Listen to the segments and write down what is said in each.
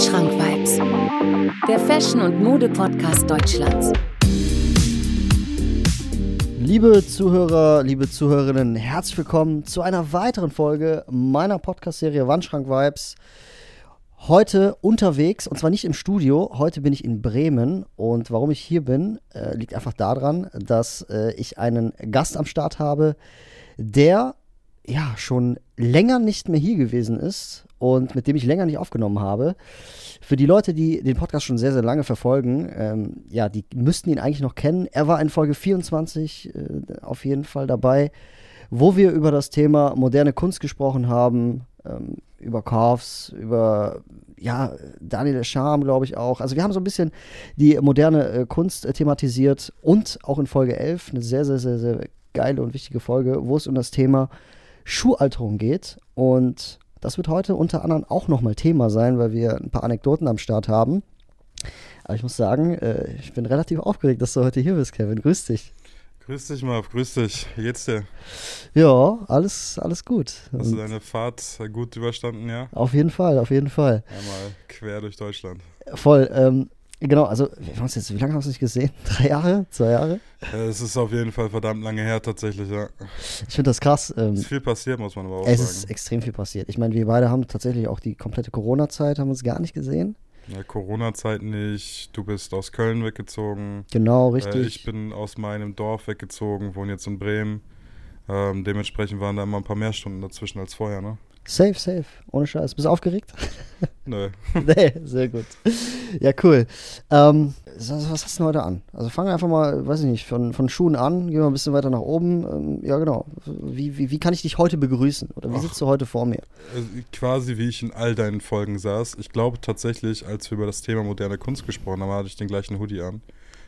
Wandschrank-Vibes, der Fashion- und Mode-Podcast Deutschlands. Liebe Zuhörer, liebe Zuhörerinnen, herzlich willkommen zu einer weiteren Folge meiner Podcast-Serie Wandschrank Vibes. Heute unterwegs und zwar nicht im Studio. Heute bin ich in Bremen und warum ich hier bin, äh, liegt einfach daran, dass äh, ich einen Gast am Start habe, der ja schon länger nicht mehr hier gewesen ist und mit dem ich länger nicht aufgenommen habe. Für die Leute, die den Podcast schon sehr, sehr lange verfolgen, ähm, ja, die müssten ihn eigentlich noch kennen. Er war in Folge 24 äh, auf jeden Fall dabei, wo wir über das Thema moderne Kunst gesprochen haben, ähm, über Korfs, über ja, Daniel Scham, glaube ich auch. Also wir haben so ein bisschen die moderne äh, Kunst äh, thematisiert und auch in Folge 11 eine sehr, sehr, sehr, sehr geile und wichtige Folge, wo es um das Thema Schuhalterung geht. Und das wird heute unter anderem auch nochmal Thema sein, weil wir ein paar Anekdoten am Start haben. Aber ich muss sagen, äh, ich bin relativ aufgeregt, dass du heute hier bist, Kevin. Grüß dich. Grüß dich, Marv, grüß dich. Wie geht's dir? Ja, alles, alles gut. Hast du deine Fahrt gut überstanden, ja? Auf jeden Fall, auf jeden Fall. Einmal quer durch Deutschland. Voll. Ähm, genau, also, jetzt, wie lange wir uns nicht gesehen? Drei Jahre? Zwei Jahre? Es ist auf jeden Fall verdammt lange her, tatsächlich, ja. Ich finde das krass. Ähm, Es ist viel passiert, muss man aber auch es sagen. ist extrem viel passiert. Ich meine, wir beide haben tatsächlich auch die komplette Corona-Zeit, haben uns gar nicht gesehen. Ja, Corona-Zeit nicht. Du bist aus Köln weggezogen. Genau, Äh, richtig. ich bin aus meinem Dorf weggezogen, wohne jetzt in Bremen. Ähm, dementsprechend waren da immer ein paar mehr Stunden dazwischen als vorher, ne? Safe, safe. Ohne Scheiß. Bist du aufgeregt? Nö. nee, sehr gut. Ja, cool. Ähm, was hast du denn heute an? Also fangen wir einfach mal, weiß ich nicht, von, von Schuhen an, gehen wir ein bisschen weiter nach oben. Ähm, ja, genau. Wie, wie, wie kann ich dich heute begrüßen? Oder wie Ach. sitzt du heute vor mir? Äh, quasi wie ich in all deinen Folgen saß. Ich glaube tatsächlich, als wir über das Thema moderne Kunst gesprochen haben, hatte ich den gleichen Hoodie an.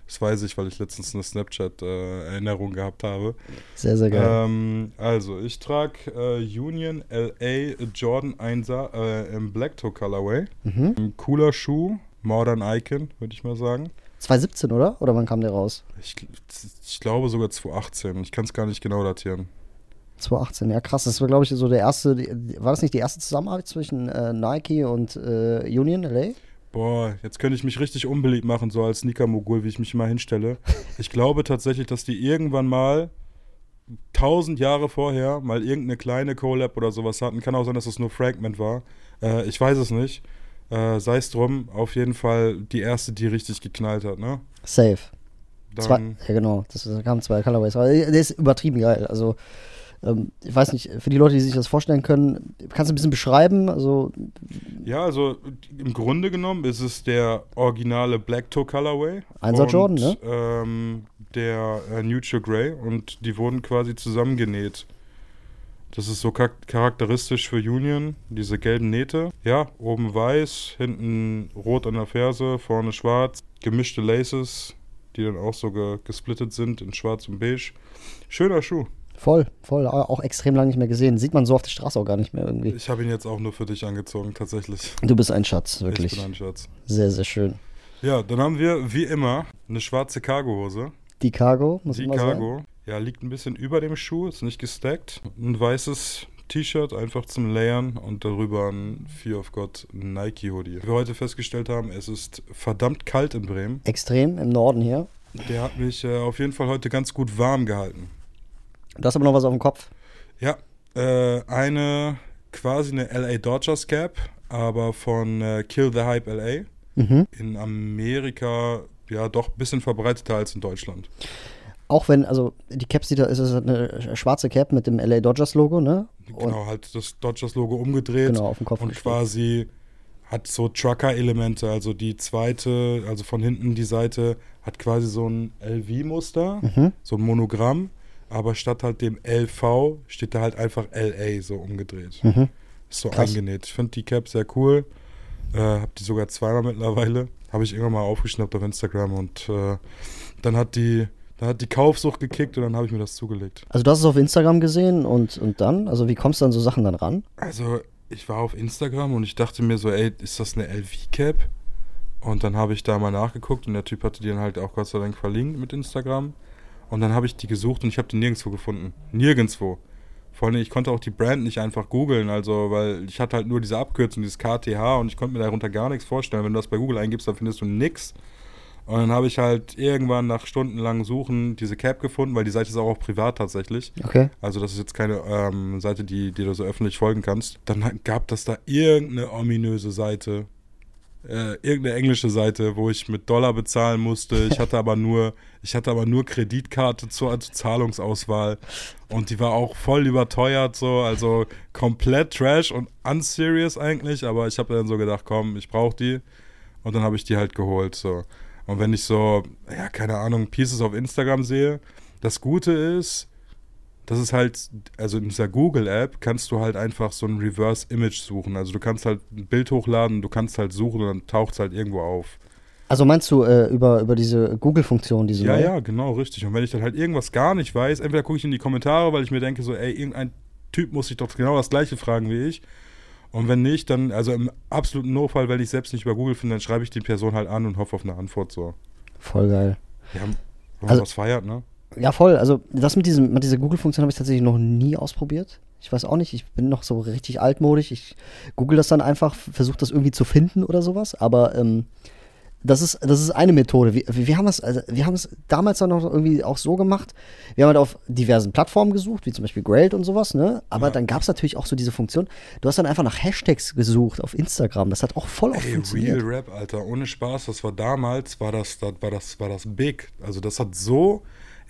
Das weiß ich, weil ich letztens eine Snapchat-Erinnerung gehabt habe. Sehr, sehr geil. Ähm, also, ich trage äh, Union LA Jordan 1er äh, im Black Toe Colorway. mhm. Ein cooler Schuh, Modern Icon, würde ich mal sagen. 2017, oder? Oder wann kam der raus? Ich, ich glaube sogar 2018. Ich kann es gar nicht genau datieren. 2018, ja krass. Das war, glaube ich, so der erste, war das nicht die erste Zusammenarbeit zwischen äh, Nike und äh, Union LA? Boah, jetzt könnte ich mich richtig unbeliebt machen, so als Sneaker-Mogul, wie ich mich immer hinstelle. Ich glaube tatsächlich, dass die irgendwann mal tausend Jahre vorher mal irgendeine kleine Collab oder sowas hatten. Kann auch sein, dass es nur Fragment war. Äh, ich weiß es nicht. Äh, Sei es drum, auf jeden Fall die erste, die richtig geknallt hat, ne? Safe. Zwei, ja, genau. Das da kamen zwei Colorways. Aber der ist übertrieben geil. Also, ähm, ich weiß nicht, für die Leute, die sich das vorstellen können, kannst du ein bisschen beschreiben? Also, ja, also im Grunde genommen ist es der originale Black Toe Colorway. Einser Jordan, ne? Ähm, der äh, Neutral Grey und die wurden quasi zusammengenäht. Das ist so char- charakteristisch für Union, diese gelben Nähte. Ja, oben weiß, hinten rot an der Ferse, vorne schwarz. Gemischte Laces, die dann auch so ge gesplittet sind in schwarz und beige. Schöner Schuh. Voll, voll. Auch extrem lange nicht mehr gesehen. Sieht man so auf der Straße auch gar nicht mehr irgendwie. Ich habe ihn jetzt auch nur für dich angezogen, tatsächlich. Du bist ein Schatz, Ich wirklich. bin ein Schatz. Sehr, sehr schön. Ja, dann haben wir wie immer eine schwarze Cargohose. Die Cargo, muss Die ich mal sagen. Cargo. Ja, liegt ein bisschen über dem Schuh, ist nicht gestackt. Ein weißes T-Shirt, einfach zum Layern und darüber ein Fear of God Nike Hoodie. Wie wir heute festgestellt haben, es ist verdammt kalt in Bremen. Extrem im Norden hier. Der hat mich äh, auf jeden Fall heute ganz gut warm gehalten. Du hast aber noch was auf dem Kopf. Ja, äh, eine quasi eine LA Dodgers Cap, aber von äh, Kill the Hype LA. Mhm. In Amerika ja doch ein bisschen verbreiteter als in Deutschland. Auch wenn, also die Cap sieht da, ist es eine schwarze Cap mit dem LA Dodgers Logo, ne? Und, Genau, halt das Dodgers-Logo umgedreht. Genau, auf dem Kopf Und gesteckt. quasi hat so Trucker-Elemente. Also die zweite, also von hinten die Seite, hat quasi so ein LV-Muster, Mhm. so ein Monogramm. Aber statt halt dem LV steht da halt einfach LA so umgedreht. Mhm. Ist so Krass. eingenäht. Ich finde die Cap sehr cool. Äh, hab die sogar zweimal mittlerweile. Habe ich irgendwann mal aufgeschnappt auf Instagram und äh, dann hat die, dann hat die Kaufsucht gekickt und dann habe ich mir das zugelegt. Also du hast es auf Instagram gesehen und, und dann? Also wie kommst du an so Sachen dann ran? Also, ich war auf Instagram und ich dachte mir so, ey, ist das eine LV-Cap? Und dann habe ich da mal nachgeguckt und der Typ hatte die dann halt auch Gott sei Dank verlinkt mit Instagram. Und dann habe ich die gesucht und ich habe die nirgendwo gefunden. Nirgendwo. Vor allem, ich konnte auch die Brand nicht einfach googeln, also, weil ich hatte halt nur diese Abkürzung, dieses KTH und ich konnte mir darunter gar nichts vorstellen. Wenn du das bei Google eingibst, dann findest du nix. Und dann habe ich halt irgendwann nach stundenlangem Suchen diese Cap gefunden, weil die Seite ist auch, auch privat tatsächlich. Okay. Also das ist jetzt keine ähm, Seite, die, die du so öffentlich folgen kannst. Dann gab das da irgendeine ominöse Seite, äh, irgendeine englische Seite, wo ich mit Dollar bezahlen musste. Ich hatte aber nur, ich hatte aber nur Kreditkarte zur, zur Zahlungsauswahl und die war auch voll überteuert, so also komplett Trash und unserious eigentlich. Aber ich habe dann so gedacht, komm, ich brauche die und dann habe ich die halt geholt so. Und wenn ich so, ja keine Ahnung, Pieces auf Instagram sehe, das Gute ist, das ist halt, also in dieser Google-App kannst du halt einfach so ein Reverse-Image suchen. Also du kannst halt ein Bild hochladen, du kannst halt suchen und dann taucht es halt irgendwo auf. Also meinst du äh, über, über diese Google-Funktion, diese Ja, neue? ja, genau, richtig. Und wenn ich dann halt irgendwas gar nicht weiß, entweder gucke ich in die Kommentare, weil ich mir denke, so, ey, irgendein Typ muss sich doch genau das gleiche fragen wie ich. Und wenn nicht, dann, also im absoluten Notfall, wenn ich selbst nicht über Google finde, dann schreibe ich die Person halt an und hoffe auf eine Antwort so. Voll geil. Ja, wenn man Also- was feiert, ne? Ja, voll. Also das mit, diesem, mit dieser Google-Funktion habe ich tatsächlich noch nie ausprobiert. Ich weiß auch nicht, ich bin noch so richtig altmodisch. Ich google das dann einfach, versuche das irgendwie zu finden oder sowas. Aber ähm, das, ist, das ist eine Methode. Wir, wir haben es also, wir haben es damals dann noch irgendwie auch so gemacht. Wir haben halt auf diversen Plattformen gesucht, wie zum Beispiel Grailed und sowas. Ne? Aber dann gab es natürlich auch so diese Funktion. Du hast dann einfach nach Hashtags gesucht auf Instagram. Das hat auch voll oft Ey, funktioniert. Real Rap, Alter, ohne Spaß, das war damals, war das, das, war das, war das big. Also das hat so,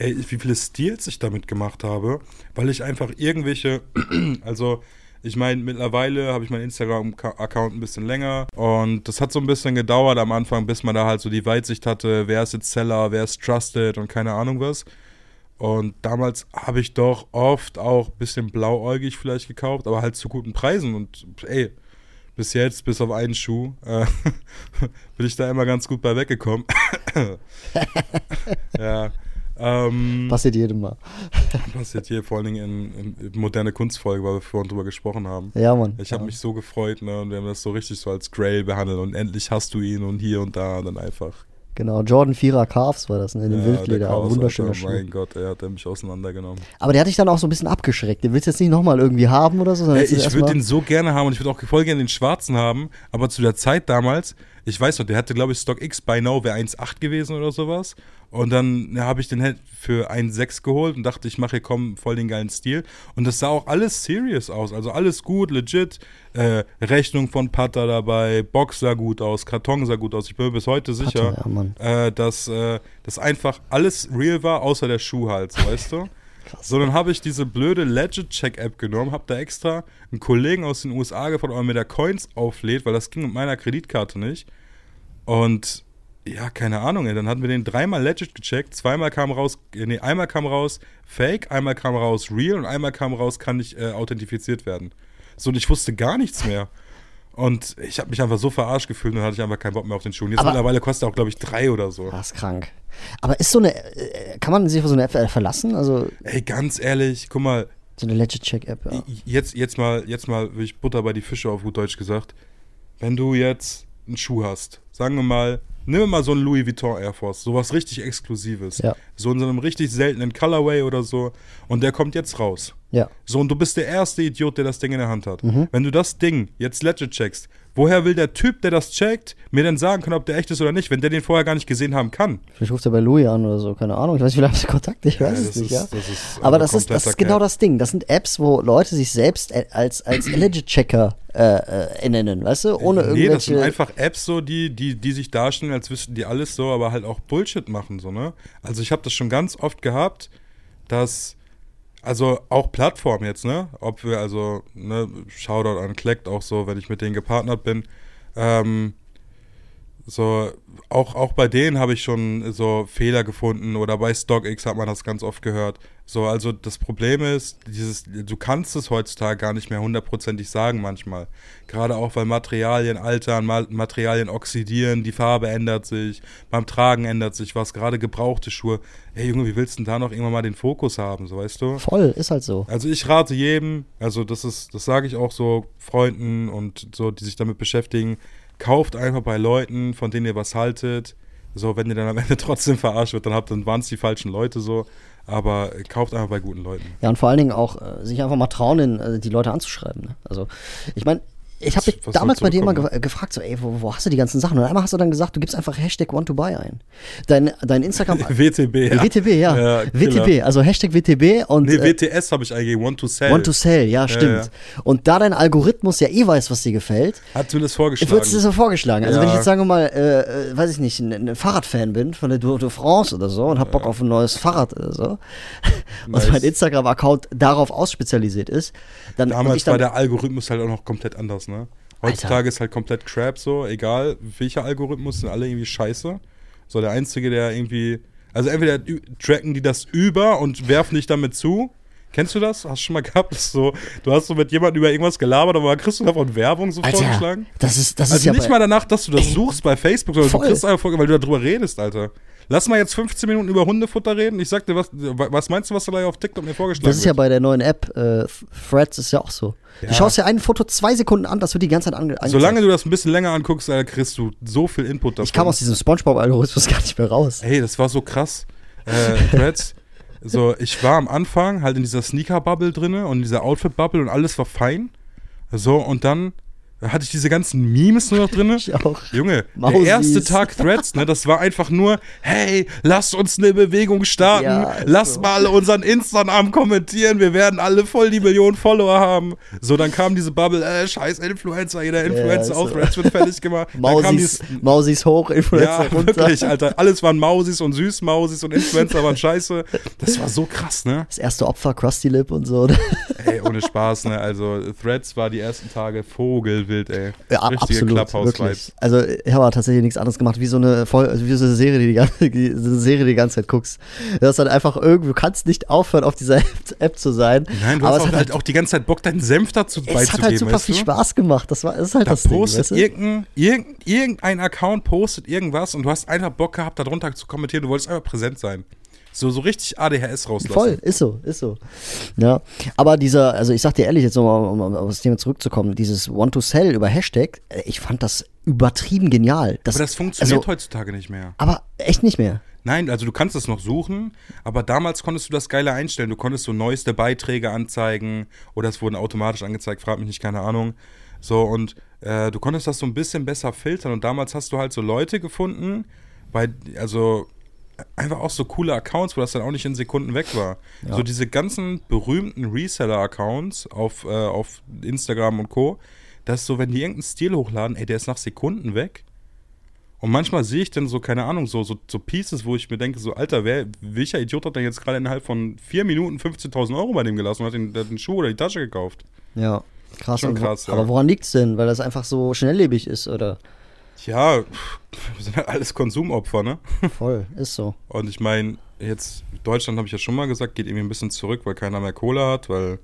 ey, wie viele Stils ich damit gemacht habe, weil ich einfach irgendwelche, also ich meine, mittlerweile habe ich meinen Instagram-Account ein bisschen länger und das hat so ein bisschen gedauert am Anfang, bis man da halt so die Weitsicht hatte, wer ist jetzt Seller, wer ist Trusted und keine Ahnung was. Und damals habe ich doch oft auch ein bisschen blauäugig vielleicht gekauft, aber halt zu guten Preisen. Und ey, bis jetzt, bis auf einen Schuh, äh, bin ich da immer ganz gut bei weggekommen. ja. Ähm, Passiert jedem mal. passiert hier vor allen Dingen in, in moderne Kunstfolge, weil wir vorhin drüber gesprochen haben. Ja, Mann. Ich habe ja. mich so gefreut, ne? Und wir haben das so richtig so als Grail behandelt und endlich hast du ihn und hier und da und dann einfach. Genau, Jordan 4er Calves war das, ne? In dem Ja, Wildleder. der Chaos, Wunderschöner Alter, Schuh. Mein Gott, er hat mich auseinandergenommen. Aber der hat dich dann auch so ein bisschen abgeschreckt. Den willst du jetzt nicht nochmal irgendwie haben oder so? jetzt ich würde den so gerne haben und ich würde auch voll gerne den schwarzen haben, aber zu der Zeit damals, ich weiß noch, der hatte, glaube ich, Stock X by Now wäre 1,8 gewesen oder sowas. Und dann ja, habe ich den halt für 1,6 geholt und dachte, ich mache hier komm voll den geilen Stil. Und das sah auch alles serious aus. Also alles gut, legit. Äh, Rechnung von Pata dabei, Box sah gut aus, Karton sah gut aus. Ich bin mir bis heute sicher, ja, Mann. äh, dass äh, das einfach alles real war, außer der Schuh halt, weißt du? So, dann habe ich diese blöde Legit-Check-App genommen, habe da extra einen Kollegen aus den USA gefragt, ob er mir da Coins auflädt, weil das ging mit meiner Kreditkarte nicht. Und ja, keine Ahnung, ey, dann hatten wir den dreimal Legit gecheckt, zweimal kam raus, äh, nee, einmal kam raus Fake, einmal kam raus Real und einmal kam raus, kann nicht äh, authentifiziert werden. So, und ich wusste gar nichts mehr. Und ich habe mich einfach so verarscht gefühlt und dann hatte ich einfach keinen Bock mehr auf den Schuh. Jetzt Aber- mittlerweile kostet er auch, glaube ich, drei oder so. Das ist krank. Aber ist so eine, äh, kann man sich auf so eine App äh, verlassen? Also Ey, ganz ehrlich, guck mal, so eine Legit-Check-App, ja. jetzt, jetzt mal, jetzt mal will ich Butter bei die Fische auf gut Deutsch gesagt. Wenn du jetzt einen Schuh hast, sagen wir mal, nimm mal so einen Louis Vuitton Air Force, sowas richtig Exklusives. Ja. So in so einem richtig seltenen Colorway oder so. Und der kommt jetzt raus. Ja. So, und du bist der erste Idiot, der das Ding in der Hand hat. Mhm. Wenn du das Ding jetzt legit checkst, woher will der Typ, der das checkt, mir denn sagen können, ob der echt ist oder nicht, wenn der den vorher gar nicht gesehen haben kann? Vielleicht ruft er bei Louis an oder so, keine Ahnung. Ich weiß nicht, vielleicht haben sie Kontakt, ich weiß Ja, es nicht, ist- ja. das ist Aber das ist, das ist genau Cap. das Ding. Das sind Apps, wo Leute sich selbst äh, als, als Legit-Checker äh, äh, nennen, weißt du? Ohne Nee, das sind irgendwelche. einfach Apps so, die, die, die sich darstellen, als wüssten die alles so, aber halt auch Bullshit machen, so, ne? Also ich habe das schon ganz oft gehabt, dass, also auch Plattformen jetzt, ne? Ob wir, also, ne, Shoutout an Klekt auch so, wenn ich mit denen gepartnert bin, ähm, so, auch, auch bei denen habe ich schon so Fehler gefunden oder bei StockX hat man das ganz oft gehört. So, also das Problem ist, dieses, du kannst es heutzutage gar nicht mehr hundertprozentig sagen manchmal. Gerade auch, weil Materialien altern, Ma Materialien oxidieren, die Farbe ändert sich, beim Tragen ändert sich was, gerade gebrauchte Schuhe. Ey, Junge, wie willst du denn da noch irgendwann mal den Fokus haben, so weißt du? Voll, ist halt so. Also ich rate jedem, also das ist, das sage ich auch so Freunden und so, die sich damit beschäftigen, kauft einfach bei Leuten, von denen ihr was haltet. So, wenn ihr dann am Ende trotzdem verarscht wird, dann habt dann waren es die falschen Leute so. Aber kauft einfach bei guten Leuten. Ja, und vor allen Dingen auch äh, sich einfach mal trauen, in, äh, die Leute anzuschreiben. Ne? Also, ich meine, ich habe damals bei dir immer ge gefragt, so, ey, wo, wo hast du die ganzen Sachen? Und einmal hast du dann gesagt, du gibst einfach Hashtag Want2Buy ein. Dein, dein Instagram. WTB, ja. WTB, ja. Ja. WTB, also Hashtag WTB und Nee, äh, WTS habe ich eingegeben, Want to Sell. Want to Sell, ja, stimmt. Und da dein Algorithmus ja eh weiß, was dir gefällt, Hat mir das ich vorgeschlagen. würde es dir so vorgeschlagen. Also Ja. wenn ich jetzt sagen wir mal, äh, äh, weiß ich nicht, ein, ein Fahrradfan bin von der Tour de France oder so und hab Bock auf ein neues Fahrrad oder so Nice. und mein Instagram-Account darauf ausspezialisiert ist, dann Damals dann, war der Algorithmus halt auch noch komplett anders, ne? Heutzutage ist halt komplett Crap so, egal welcher Algorithmus, sind alle irgendwie scheiße. So der Einzige, der irgendwie. Also entweder tracken die das über und werfen dich damit zu. Kennst du das? Hast du schon mal gehabt? Ist so, du hast so mit jemandem über irgendwas gelabert, aber kriegst du davon Werbung so Alter, vorgeschlagen? das ist, das ist Also ja nicht bei- mal danach, dass du das suchst bei Facebook, sondern voll. du kriegst einfach, weil du darüber redest, Alter. Lass mal jetzt 15 Minuten über Hundefutter reden. Ich sag dir, was, was meinst du, was da gleich auf TikTok mir vorgeschlagen Das ist ja wird? bei der neuen App, äh, Threads ist ja auch so. Du Ja. schaust dir ein Foto zwei Sekunden an, das wird die ganze Zeit ange angezeigt. Solange du das ein bisschen länger anguckst, Alter, kriegst du so viel Input davon. Ich kam aus diesem Spongebob-Algorithmus gar nicht mehr raus. Ey, das war so krass. Äh, Threads, so, ich war am Anfang halt in dieser Sneaker-Bubble drinne und in dieser Outfit-Bubble und alles war fein. So, und dann hatte ich diese ganzen Memes nur noch drinne. Ich auch. Junge, Mausis. der erste Tag Threads, ne, das war einfach nur, hey, lasst uns eine Bewegung starten, Ja, lasst so. mal unseren Instagram kommentieren, wir werden alle voll die Millionen Follower haben. So, dann kam diese Bubble, äh, scheiß Influencer, jeder Influencer ist auf so. Threads wird fertig gemacht. Mausis, dies, Mausis hoch, Influencer ja, runter. wirklich, Alter. Alles waren Mausis und Süßmausis und Influencer waren scheiße. Das war so krass, ne? Das erste Opfer, Krusty Lip und so. Ey, ohne Spaß, ne? Also, Threads war die ersten Tage Vogelwild, ey. Ja, Richtige absolut, wirklich. Also ich habe tatsächlich nichts anderes gemacht, wie so eine, wie so eine Serie, die die ganze, die, so Serie, die ganze Zeit guckst. Das ist dann einfach irgendwie, du kannst nicht aufhören, auf dieser App, zu sein. Nein, du aber hast es auch hat halt auch die ganze Zeit Bock, deinen Senf dazu es beizugeben, hat halt super viel du? Spaß gemacht. Das war, das ist halt Da das Ding, postet weißt du? irgendein, irgendein, irgendein Account postet irgendwas und du hast einfach Bock gehabt, da drunter zu kommentieren, du wolltest einfach präsent sein. So, so richtig ADHS rauslassen. Voll, ist so, ist so. Ja, aber dieser, also ich sag dir ehrlich, jetzt nochmal, um, um auf das Thema zurückzukommen, dieses Want to Sell über Hashtag, äh, ich fand das übertrieben genial. Das, Aber das funktioniert also, heutzutage nicht mehr. Aber echt nicht mehr. Nein, also du kannst es noch suchen, aber damals konntest du das geile einstellen. Du konntest so neueste Beiträge anzeigen oder es wurden automatisch angezeigt, frag mich nicht, keine Ahnung. So, und äh, du konntest das so ein bisschen besser filtern und damals hast du halt so Leute gefunden, bei, also einfach auch so coole Accounts, wo das dann auch nicht in Sekunden weg war. So diese ganzen berühmten Reseller-Accounts auf, äh, auf Instagram und Co., dass so, wenn die irgendeinen Stil hochladen, ey, der ist nach Sekunden weg. Und manchmal sehe ich dann so, keine Ahnung, so, so, so Pieces, wo ich mir denke, so, Alter, wer, welcher Idiot hat denn jetzt gerade innerhalb von vier Minuten 15.000 Euro bei dem gelassen und hat den, den Schuh oder die Tasche gekauft? Ja, krass. Schon krass, ja. Aber woran liegt's denn? Weil das einfach so schnelllebig ist, oder? Ja, wir sind halt alles Konsumopfer, ne? Voll, ist so. Und ich meine, jetzt, Deutschland habe ich ja schon mal gesagt, geht irgendwie ein bisschen zurück, weil keiner mehr Kohle hat, weil,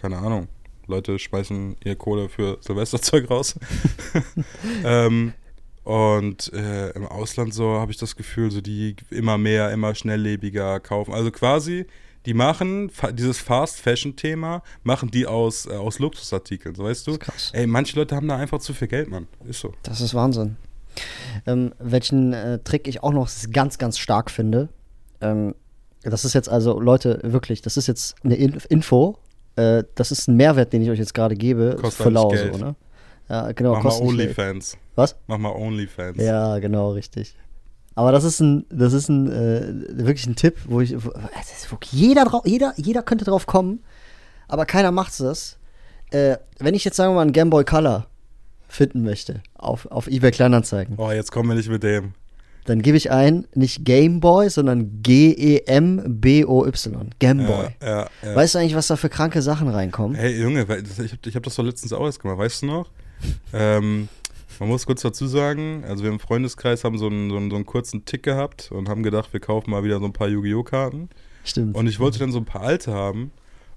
keine Ahnung, Leute schmeißen ihr Kohle für Silvesterzeug raus. ähm, und äh, im Ausland so habe ich das Gefühl, so die immer mehr, immer schnelllebiger kaufen. Also quasi, die machen fa dieses Fast-Fashion-Thema, machen die aus, äh, aus Luxusartikeln, so weißt du? krass. Ey, manche Leute haben da einfach zu viel Geld, Mann. Ist so. Das ist Wahnsinn. Ähm, welchen äh, Trick ich auch noch ganz, ganz stark finde, ähm, das ist jetzt also, Leute, wirklich, das ist jetzt eine In Info, äh, das ist ein Mehrwert, den ich euch jetzt gerade gebe, Kostet für lau Geld. so, ne? Ja, genau, Mach mal. Onlyfans. Was? Mach mal Onlyfans. Ja, genau, richtig. Aber das ist ein, das ist ein, äh, wirklich ein Tipp, wo ich, wo, jeder, drau- jeder, jeder könnte drauf kommen, aber keiner macht es. Äh, wenn ich jetzt sagen wir mal einen Game Boy Color finden möchte auf, auf eBay Kleinanzeigen, Oh, jetzt kommen wir nicht mit dem. dann gebe ich ein, nicht Game Boy, sondern E G-E-M-B-O-Y. Game Boy. Ja, ja, ja. Weißt du eigentlich, was da für kranke Sachen reinkommen? Hey Junge, ich habe ich hab das doch letztens auch erst gemacht, weißt du noch? Ähm, man muss kurz dazu sagen, also wir im Freundeskreis haben so einen, so, einen, so einen kurzen Tick gehabt und haben gedacht, wir kaufen mal wieder so ein paar Yu-Gi-Oh! Karten. Stimmt. Und ich wollte dann so ein paar alte haben.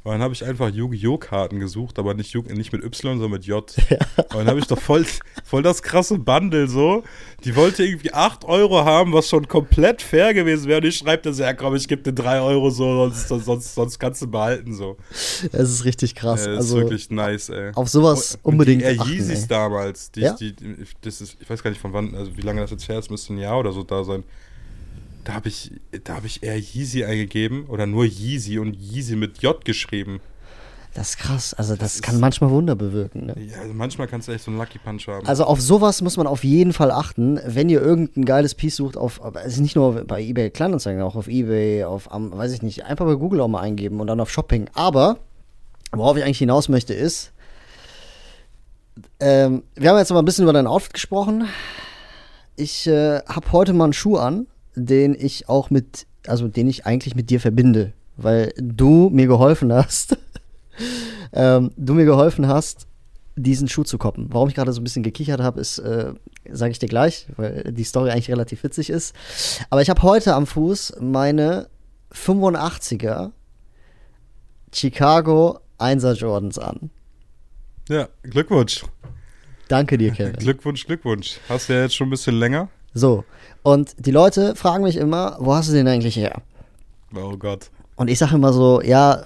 Und dann habe ich einfach Yu-Gi-Oh! Karten gesucht, aber nicht, nicht mit Y, sondern mit J. Und dann habe ich doch voll, voll das krasse Bundle so. Die wollte irgendwie 8 Euro haben, was schon komplett fair gewesen wäre. Und ich schreibe das, ja komm, ich gebe dir 3 Euro so, sonst, sonst, sonst kannst du behalten so. Es ist richtig krass. Äh, das also ist wirklich nice, ey. auf sowas Und unbedingt die Air achten, Yeezys ey. damals, die, Ja? die, das ist, ich weiß gar nicht von wann, also wie lange das jetzt her ist, müsste ein Jahr oder so da sein. Da habe ich, da habe ich eher Yeezy eingegeben oder nur Yeezy und Yeezy mit J geschrieben. Das ist krass. Also das, Das kann ist- manchmal Wunder bewirken. Ne? Ja, also manchmal kannst du echt so einen Lucky Punch haben. Also auf sowas muss man auf jeden Fall achten, wenn ihr irgendein geiles Piece sucht, auf, ist nicht nur bei eBay Kleinanzeigen, auch auf eBay, auf, weiß ich nicht, einfach bei Google auch mal eingeben und dann auf Shopping. Aber, worauf ich eigentlich hinaus möchte, ist, ähm, wir haben jetzt mal ein bisschen über dein Outfit gesprochen. Ich äh, habe heute mal einen Schuh an, den ich auch mit, also den ich eigentlich mit dir verbinde, weil du mir geholfen hast, ähm, du mir geholfen hast, diesen Schuh zu koppen. Warum ich gerade so ein bisschen gekichert habe, ist, äh, sage ich dir gleich, weil die Story eigentlich relativ witzig ist. Aber ich habe heute am Fuß meine 85er Chicago 1er Jordans an. ja, Glückwunsch. Danke dir, Kevin. Glückwunsch, Glückwunsch. Hast du ja jetzt schon ein bisschen länger. So, und die Leute fragen mich immer, wo hast du den eigentlich her? Oh Gott. Und ich sage immer so, ja,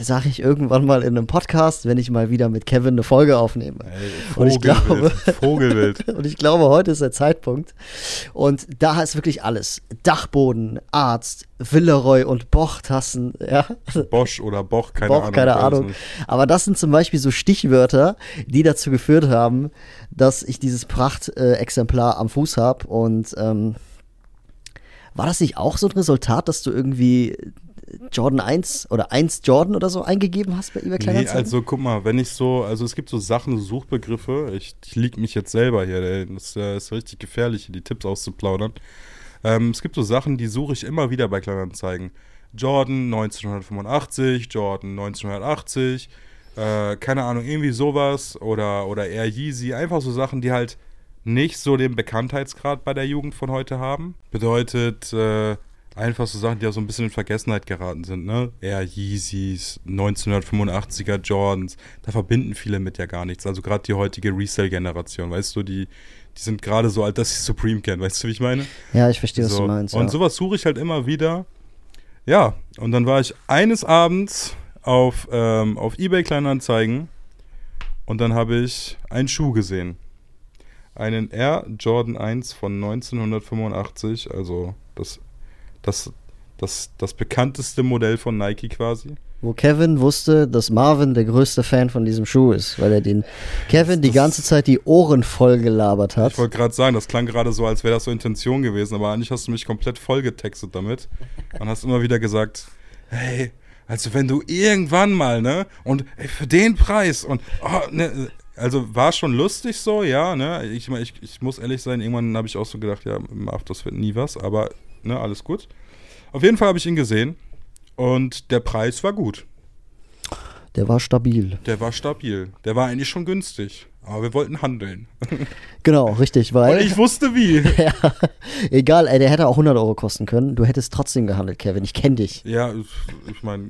sage ich irgendwann mal in einem Podcast, wenn ich mal wieder mit Kevin eine Folge aufnehme. Ey, Und ich Vogelwild. glaube- Vogelwild. Und ich glaube, heute ist der Zeitpunkt. Und da ist wirklich alles. Dachboden, Arzt, Villeroy und Boch-Tassen, ja. Bosch oder Boch, keine Boch, Ahnung. keine Ahnung. Aber das sind zum Beispiel so Stichwörter, die dazu geführt haben, dass ich dieses Prachtexemplar am Fuß habe. Und ähm, war das nicht auch so ein Resultat, dass du irgendwie Jordan 1 oder 1 Jordan oder so eingegeben hast bei eBay Nee, Kleinanzeigen? also guck mal, wenn ich so, also es gibt so Sachen, so Suchbegriffe, ich, ich lieg mich jetzt selber hier, ey, das äh, ist richtig gefährlich, die Tipps auszuplaudern. Ähm, es gibt so Sachen, die suche ich immer wieder bei Kleinanzeigen. Jordan 1985, Jordan 1980, äh, keine Ahnung, irgendwie sowas oder, oder Air Yeezy, einfach so Sachen, die halt nicht so den Bekanntheitsgrad bei der Jugend von heute haben. Bedeutet, äh, einfach so Sachen, die auch so ein bisschen in Vergessenheit geraten sind, ne? Air Yeezys, 1985er Jordans, da verbinden viele mit ja gar nichts. Also gerade die heutige Resale-Generation, weißt du, die, die sind gerade so alt, dass sie Supreme kennen, weißt du, wie ich meine? ja, ich verstehe, was so. du meinst. Und ja. sowas suche ich halt immer wieder. Ja, und dann war ich eines Abends auf, ähm, auf Ebay Kleinanzeigen und dann habe ich einen Schuh gesehen. Einen Air Jordan 1 von 1985, also das, das, das, das bekannteste Modell von Nike quasi. wo Kevin wusste, dass Marvin der größte Fan von diesem Schuh ist, weil er den Kevin die Das- ganze Zeit die Ohren voll gelabert hat. Ich wollte gerade sagen, das klang gerade so, als wäre das so Intention gewesen, aber eigentlich hast du mich komplett voll getextet damit und hast immer wieder gesagt, hey, also wenn du irgendwann mal, ne, und ey, für den Preis und, oh, ne, also war schon lustig so, ja, ne, ich, ich, ich muss ehrlich sein, irgendwann habe ich auch so gedacht, ja, Marv, das wird nie was, aber, ne, alles gut. Auf jeden Fall habe ich ihn gesehen und der Preis war gut. Der war stabil. Der war stabil. Der war eigentlich schon günstig. Aber wir wollten handeln. Genau, richtig, Und weil. ich wusste wie. ja, egal, ey, der hätte auch 100 Euro kosten können. Du hättest trotzdem gehandelt, Kevin. Ich kenne dich. Ja, ich meine,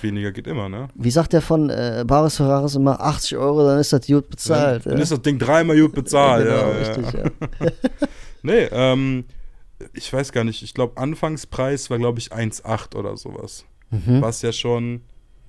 weniger geht immer, ne? Wie sagt der von äh, Baris Ferraris immer? 80 Euro, dann ist das gut bezahlt. Dann ja. ist das Ding dreimal gut bezahlt. genau, ja, richtig, ja. ja. Nee, ähm, ich weiß gar nicht. Ich glaube, Anfangspreis war, glaube ich, 1,8 oder sowas. Mhm. Was ja schon,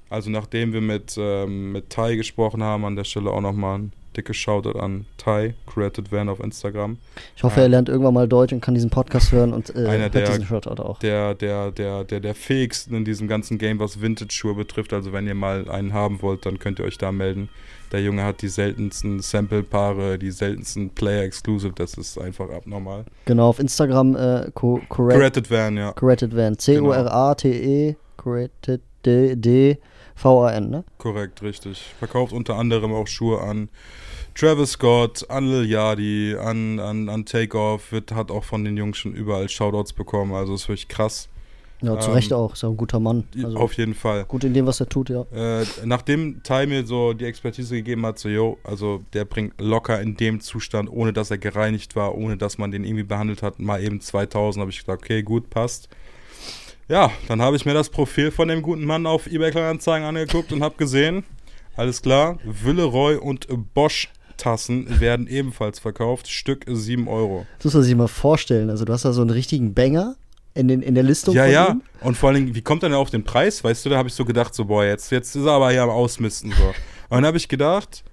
also nachdem wir mit, ähm, mit Tai gesprochen haben, an der Stelle auch nochmal ein dickes Shoutout an Tai, Created Van auf Instagram. Ich hoffe, er lernt irgendwann mal Deutsch und kann diesen Podcast hören und äh, Einer der- diesen Shoutout auch. Der, der, der, der, der fähigsten in diesem ganzen Game, was Vintage-Schuhe betrifft. Also wenn ihr mal einen haben wollt, dann könnt ihr euch da melden. Der Junge hat die seltensten Sample-Paare, die seltensten Player-Exclusive. Das ist einfach abnormal. Genau, auf Instagram äh, co Created Van, ja. Corrected Van. C-O-R-A-T-E, Corrected D-V-A-N, ne? Korrekt, richtig. Verkauft unter anderem auch Schuhe an Travis Scott, an Lil Yachty, an, an, an Takeoff. Wird, hat auch von den Jungs schon überall Shoutouts bekommen. Also ist wirklich krass. Ja, zu Ähm, Recht auch. Ist auch ein guter Mann. Also Auf jeden Fall. gut in dem, was er tut, ja. Äh, nachdem Tai mir so die Expertise gegeben hat, so, yo, also der bringt locker in dem Zustand, ohne dass er gereinigt war, ohne dass man den irgendwie behandelt hat, mal eben 2000, habe ich gesagt, okay, gut, passt. Ja, dann habe ich mir das Profil von dem guten Mann auf eBay Kleinanzeigen angeguckt und habe gesehen, alles klar, Willeroy und Bosch Tassen werden ebenfalls verkauft, Stück 7 Euro. Das muss man sich mal vorstellen. Also du hast da so einen richtigen Banger in, den, in der Listung Ja, ja. ihm. Und vor allen Dingen, wie kommt er denn auf den Preis? Weißt du, da habe ich so gedacht, so, boah, jetzt, jetzt ist er aber hier am Ausmisten. So. Und dann habe ich gedacht,